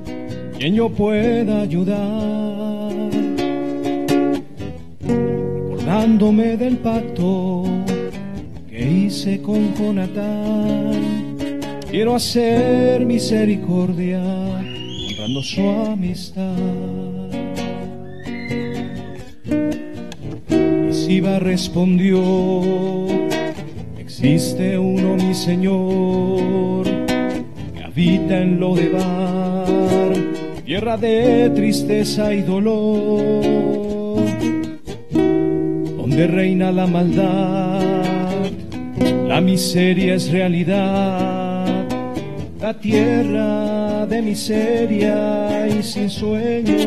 quien yo pueda ayudar? Dándome del pacto hice con Jonatán. Quiero hacer misericordia, honrando su amistad. Y Siba respondió, existe uno mi Señor, que habita en lo de bar, tierra de tristeza y dolor, donde reina la maldad, la miseria es realidad, la tierra de miseria y sin sueños.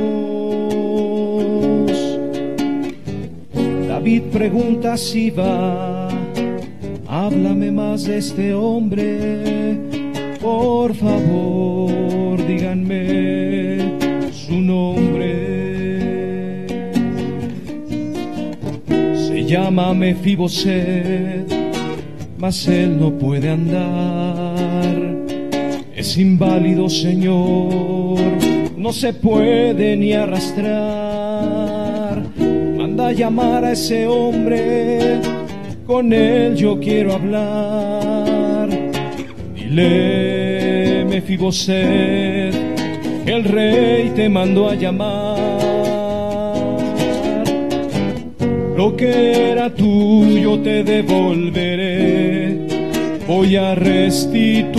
David pregunta si va, háblame más de este hombre, por favor, díganme su nombre. Se llama Mefiboset, él no puede andar. Es inválido, Señor, no se puede ni arrastrar a llamar a ese hombre, con él yo quiero hablar. Dile, Mefiboset, el rey te mandó a llamar. Lo que era tuyo te devolveré, voy a restituir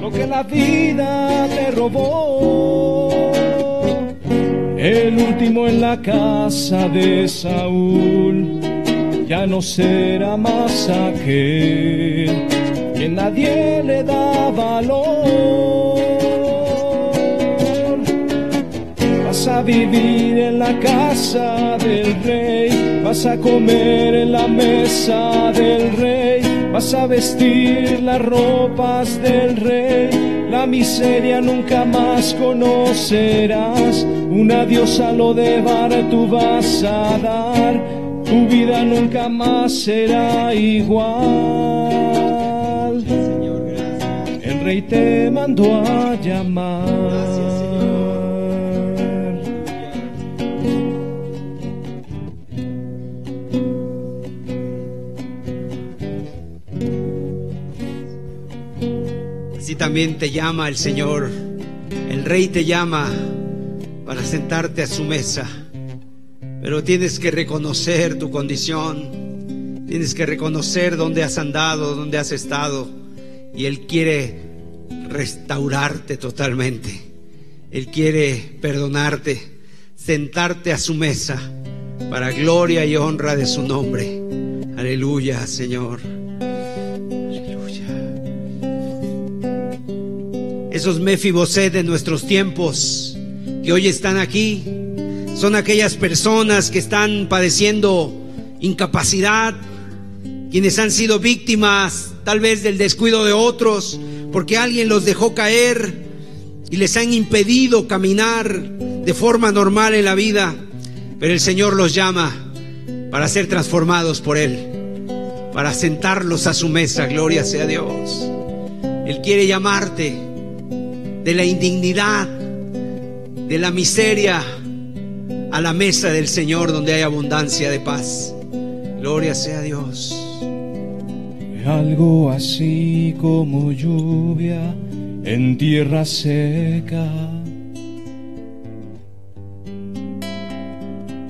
lo que la vida te robó el último en la casa de Saúl, ya no será más aquel que nadie le da valor. A vivir en la casa del rey, vas a comer en la mesa del rey, vas a vestir las ropas del rey la miseria nunca más conocerás. Una diosa lo de bar tú vas a dar, tu vida nunca más será igual. El rey te mandó a llamar. También te llama el Señor. El Rey te llama para sentarte a su mesa. Pero tienes que reconocer tu condición. Tienes que reconocer dónde has andado, dónde has estado. Y Él quiere restaurarte totalmente. Él quiere perdonarte, sentarte a su mesa para gloria y honra de su nombre. Aleluya, Señor. Esos Mefiboset de nuestros tiempos que hoy están aquí, son aquellas personas que están padeciendo incapacidad, quienes han sido víctimas tal vez del descuido de otros, porque alguien los dejó caer y les han impedido caminar de forma normal en la vida, pero el Señor los llama para ser transformados por Él, para sentarlos a su mesa, gloria sea Dios. Él quiere llamarte de la indignidad, de la miseria, a la mesa del Señor donde hay abundancia de paz. Gloria sea a Dios. Algo así como lluvia en tierra seca.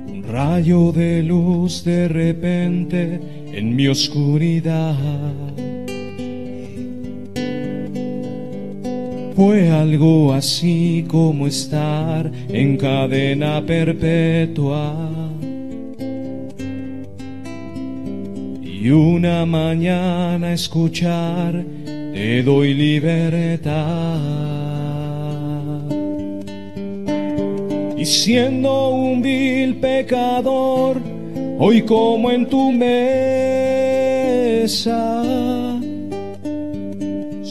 Un rayo de luz de repente en mi oscuridad Fue algo así como estar en cadena perpetua. Y una mañana escuchar, te doy libertad. Y siendo un vil pecador, hoy como en tu mesa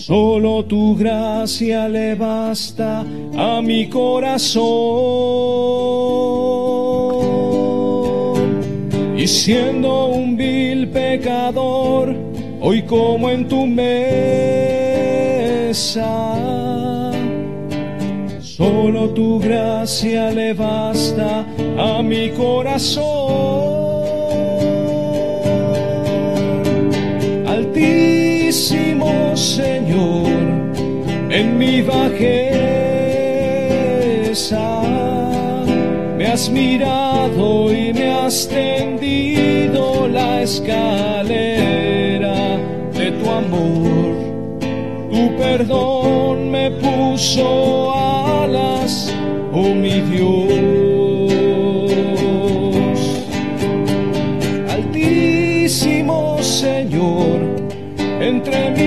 Solo tu gracia le basta a mi corazón. Y siendo un vil pecador, hoy como en tu mesa. Solo tu gracia le basta a mi corazón. Señor, en mi bajeza me has mirado y me has tendido la escalera de tu amor. Tu perdón me puso alas, oh mi Dios.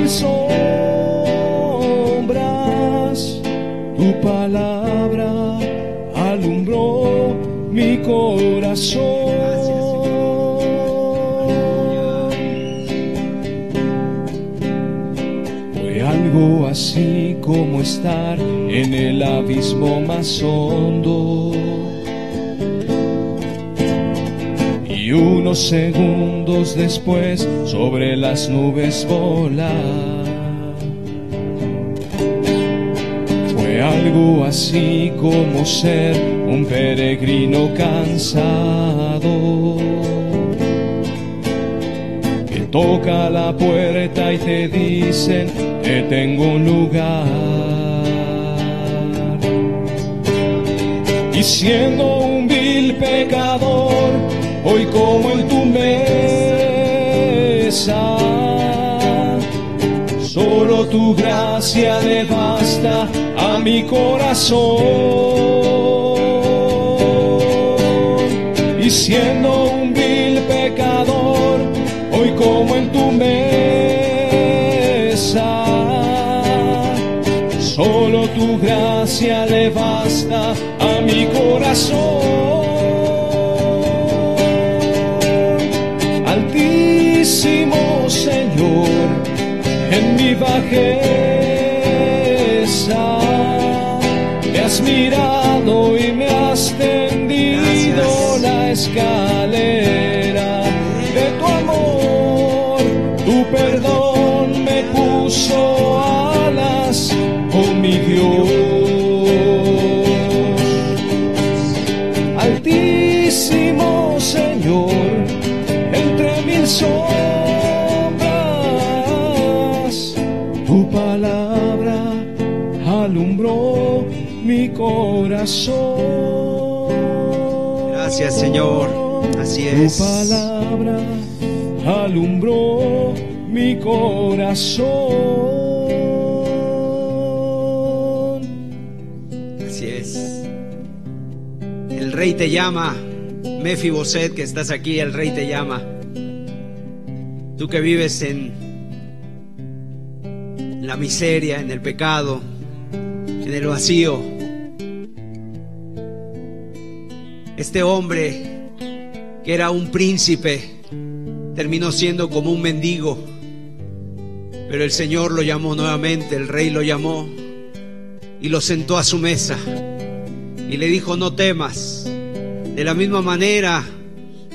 Sombras, tu palabra alumbró mi corazón. Fue algo así como estar en el abismo más hondo. Y unos segundos después sobre las nubes volar. Fue algo así como ser un peregrino cansado que toca la puerta y te dicen que tengo un lugar. Y siendo un vil pecador, hoy como en tu mesa. Solo tu gracia le basta a mi corazón. Y siendo un vil pecador, hoy como en tu mesa. Solo tu gracia le basta a mi corazón. Altísimo Señor, en mi bajeza me has mirado y me has tendido la escalera corazón. Gracias, Señor. Así Tu es. palabra alumbró mi corazón. Así es. El rey te llama. Mefiboset, que estás aquí, el rey te llama. Tú que vives en la miseria, en el pecado, en el vacío. Este hombre, que era un príncipe, terminó siendo como un mendigo. Pero el Señor lo llamó nuevamente, el rey lo llamó y lo sentó a su mesa y le dijo, no temas. De la misma manera,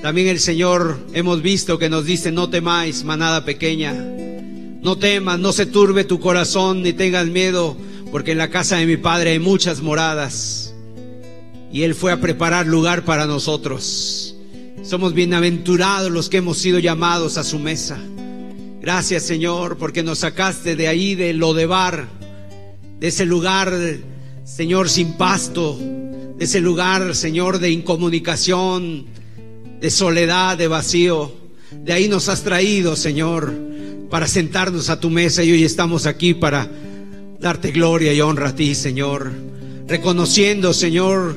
también el Señor hemos visto que nos dice, no temáis, manada pequeña. No temas, no se turbe tu corazón ni tengas miedo, porque en la casa de mi Padre hay muchas moradas. Y Él fue a preparar lugar para nosotros. Somos bienaventurados los que hemos sido llamados a su mesa. Gracias Señor, porque nos sacaste de ahí, de Lodebar, de ese lugar, Señor, sin pasto, de ese lugar, Señor, de incomunicación, de soledad, de vacío. De ahí nos has traído, Señor, para sentarnos a tu mesa y hoy estamos aquí para darte gloria y honra a ti, Señor. Reconociendo, Señor,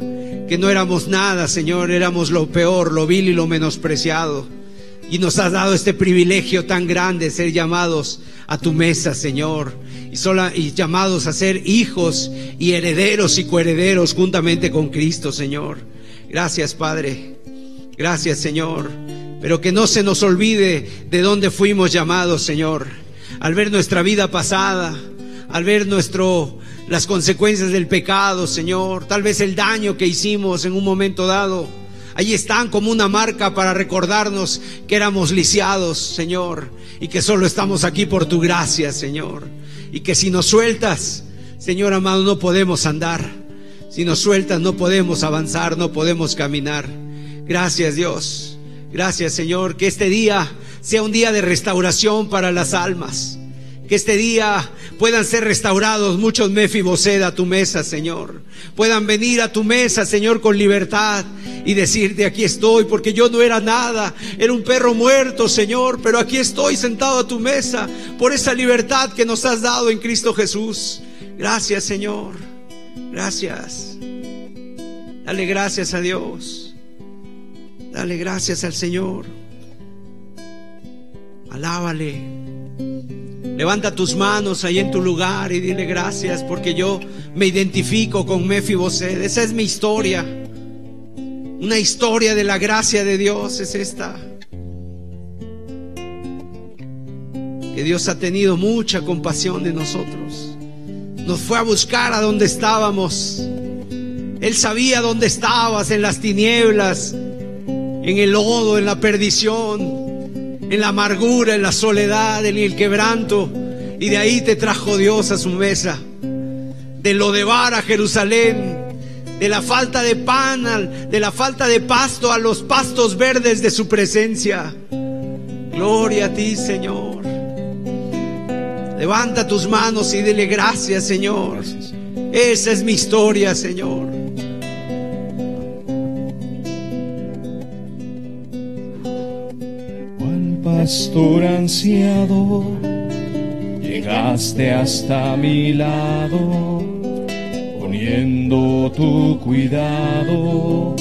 que no éramos nada, Señor, éramos lo peor, lo vil y lo menospreciado. Y nos has dado este privilegio tan grande, ser llamados a tu mesa, Señor. Y, sola, y llamados a ser hijos y herederos y coherederos juntamente con Cristo, Señor. Gracias, Padre. Gracias, Señor. Pero que no se nos olvide de dónde fuimos llamados, Señor. Al ver nuestra vida pasada, al ver nuestro las consecuencias del pecado, Señor, tal vez el daño que hicimos en un momento dado. Ahí están como una marca para recordarnos que éramos lisiados, Señor, y que solo estamos aquí por tu gracia, Señor. Y que si nos sueltas, Señor amado, no podemos andar. Si nos sueltas, no podemos avanzar, no podemos caminar. Gracias, Dios. Gracias, Señor. Que este día sea un día de restauración para las almas. Que este día puedan ser restaurados muchos Mefibosed a tu mesa, Señor. Puedan venir a tu mesa, Señor, con libertad y decirte, aquí estoy, porque yo no era nada, era un perro muerto, Señor, pero aquí estoy sentado a tu mesa por esa libertad que nos has dado en Cristo Jesús. Gracias, Señor. Gracias. Dale gracias a Dios. Dale gracias al Señor. Alábale. Levanta tus manos ahí en tu lugar y dile gracias porque yo me identifico con Mefiboset. Esa es mi historia. Una historia de la gracia de Dios es esta. Que Dios ha tenido mucha compasión de nosotros. Nos fue a buscar a donde estábamos. Él sabía dónde estabas, en las tinieblas, en el lodo, en la perdición en la amargura, en la soledad, en el quebranto. Y de ahí te trajo Dios a su mesa. De lo de a Jerusalén, de la falta de pan, de la falta de pasto a los pastos verdes de su presencia. Gloria a ti, Señor. Levanta tus manos y dile gracias, Señor. Esa es mi historia, Señor. Pastor ansiado, llegaste hasta mi lado, poniendo tu cuidado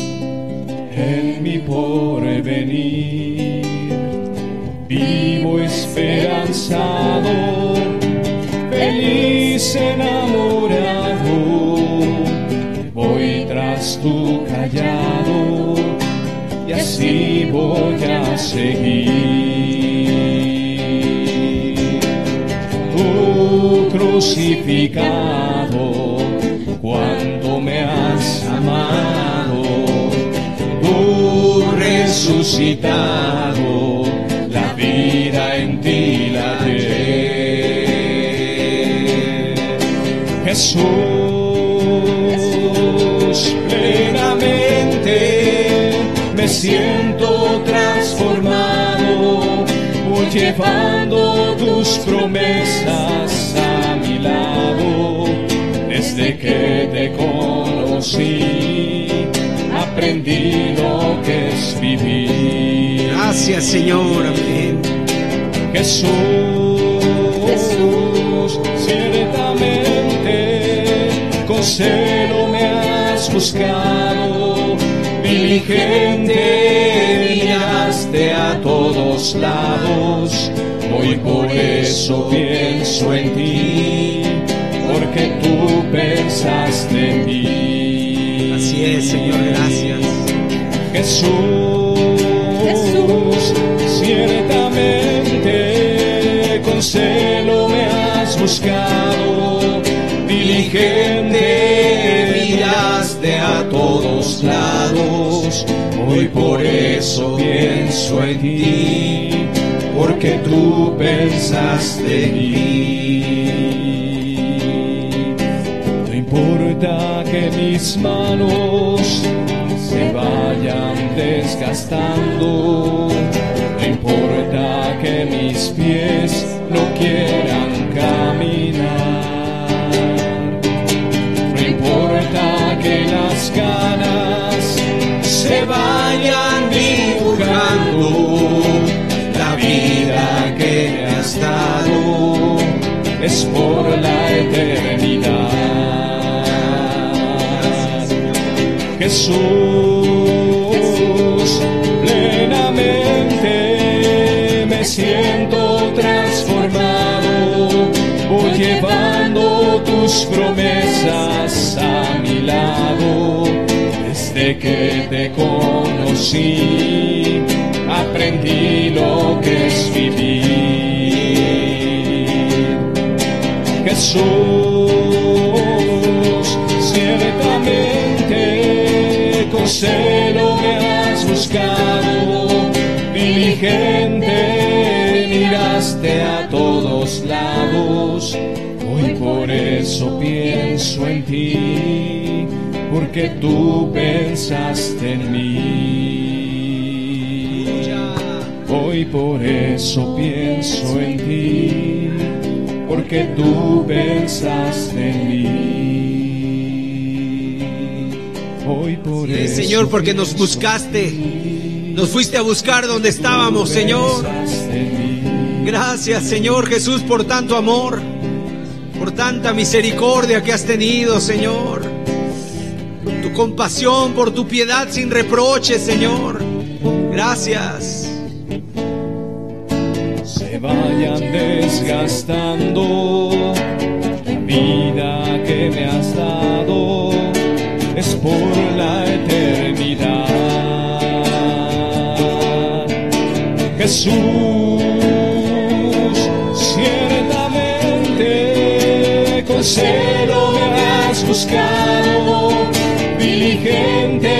en mi porvenir. Vivo esperanzado, feliz enamorado, voy tras tu callado y así voy a seguir. Crucificado, cuando me has amado, tú resucitado, la vida en ti la Jesús, plenamente me siento llevando tus promesas desde que te conocí, aprendí lo que es vivir. Gracias, Señor. Amén. Jesús, Jesús, ciertamente con celo me has buscado, diligente miraste a todos lados, hoy por eso pienso en ti porque tú pensaste en mí. Así es, Señor, gracias. Jesús, Jesús, ciertamente con celo me has buscado, diligente miraste a todos lados, hoy por eso pienso en ti, porque tú pensaste en mí. Importa que mis manos se vayan desgastando, no importa que mis pies no quieran caminar, no importa que las ganas se vayan dibujando, la vida que has dado. Es por la eternidad. Jesús, plenamente me siento transformado, voy llevando tus promesas a mi lado, desde que te conocí, aprendí lo que es vivir. Jesús, ciertamente con celo me has buscado, diligente miraste a todos lados, hoy por eso pienso en ti, porque tú pensaste en mí. Hoy por eso pienso en ti, porque tú pensaste en mí. Hoy por Sí, eso Señor, porque nos buscaste. Nos fuiste a buscar donde estábamos, Señor. Gracias, Señor Jesús, por tanto amor, por tanta misericordia que has tenido, Señor. Tu compasión, por tu piedad sin reproche, Señor. Gracias. se vayan desgastando. La vida que me has dado es por la eternidad. Jesús, ciertamente con celo me has buscado, diligente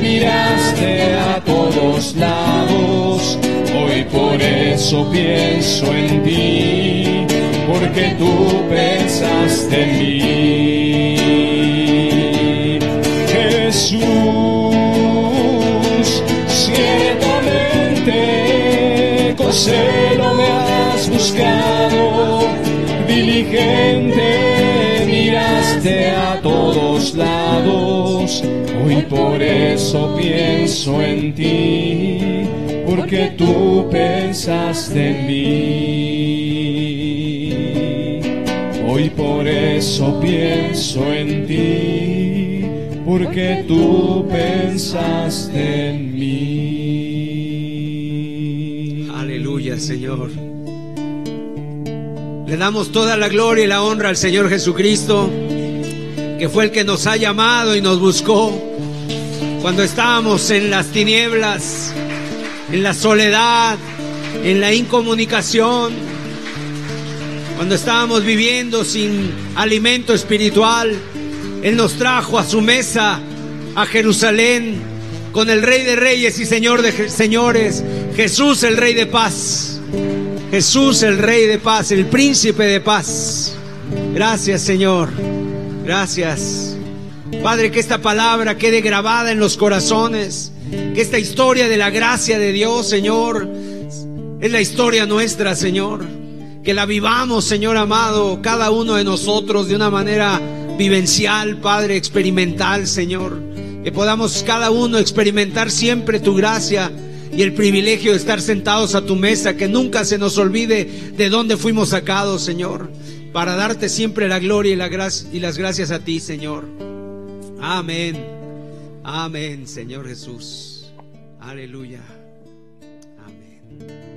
miraste a todos lados, hoy por eso pienso en ti, porque tú pensaste en mí. Jesús, ciertamente con celo me has buscado, diligente miraste a lados, hoy por eso pienso en ti, porque tú pensaste en mí. Hoy por eso pienso en ti, porque tú pensaste en mí. Aleluya, Señor. Le damos toda la gloria y la honra al Señor Jesucristo, que fue el que nos ha llamado y nos buscó cuando estábamos en las tinieblas, en la soledad, en la incomunicación, cuando estábamos viviendo sin alimento espiritual. Él nos trajo a su mesa a Jerusalén con el Rey de Reyes y Señor de Señores, Jesús el Rey de Paz. Jesús el Rey de Paz, el Príncipe de Paz. Gracias Señor, gracias. Padre, que esta palabra quede grabada en los corazones, que esta historia de la gracia de Dios, Señor, es la historia nuestra, Señor. Que la vivamos, Señor amado, cada uno de nosotros de una manera vivencial, Padre, experimental, Señor. Que podamos cada uno experimentar siempre tu gracia y el privilegio de estar sentados a tu mesa, que nunca se nos olvide de dónde fuimos sacados, Señor, para darte siempre la gloria y, las gracias a ti, Señor. Amén. Amén, Señor Jesús. Aleluya. Amén.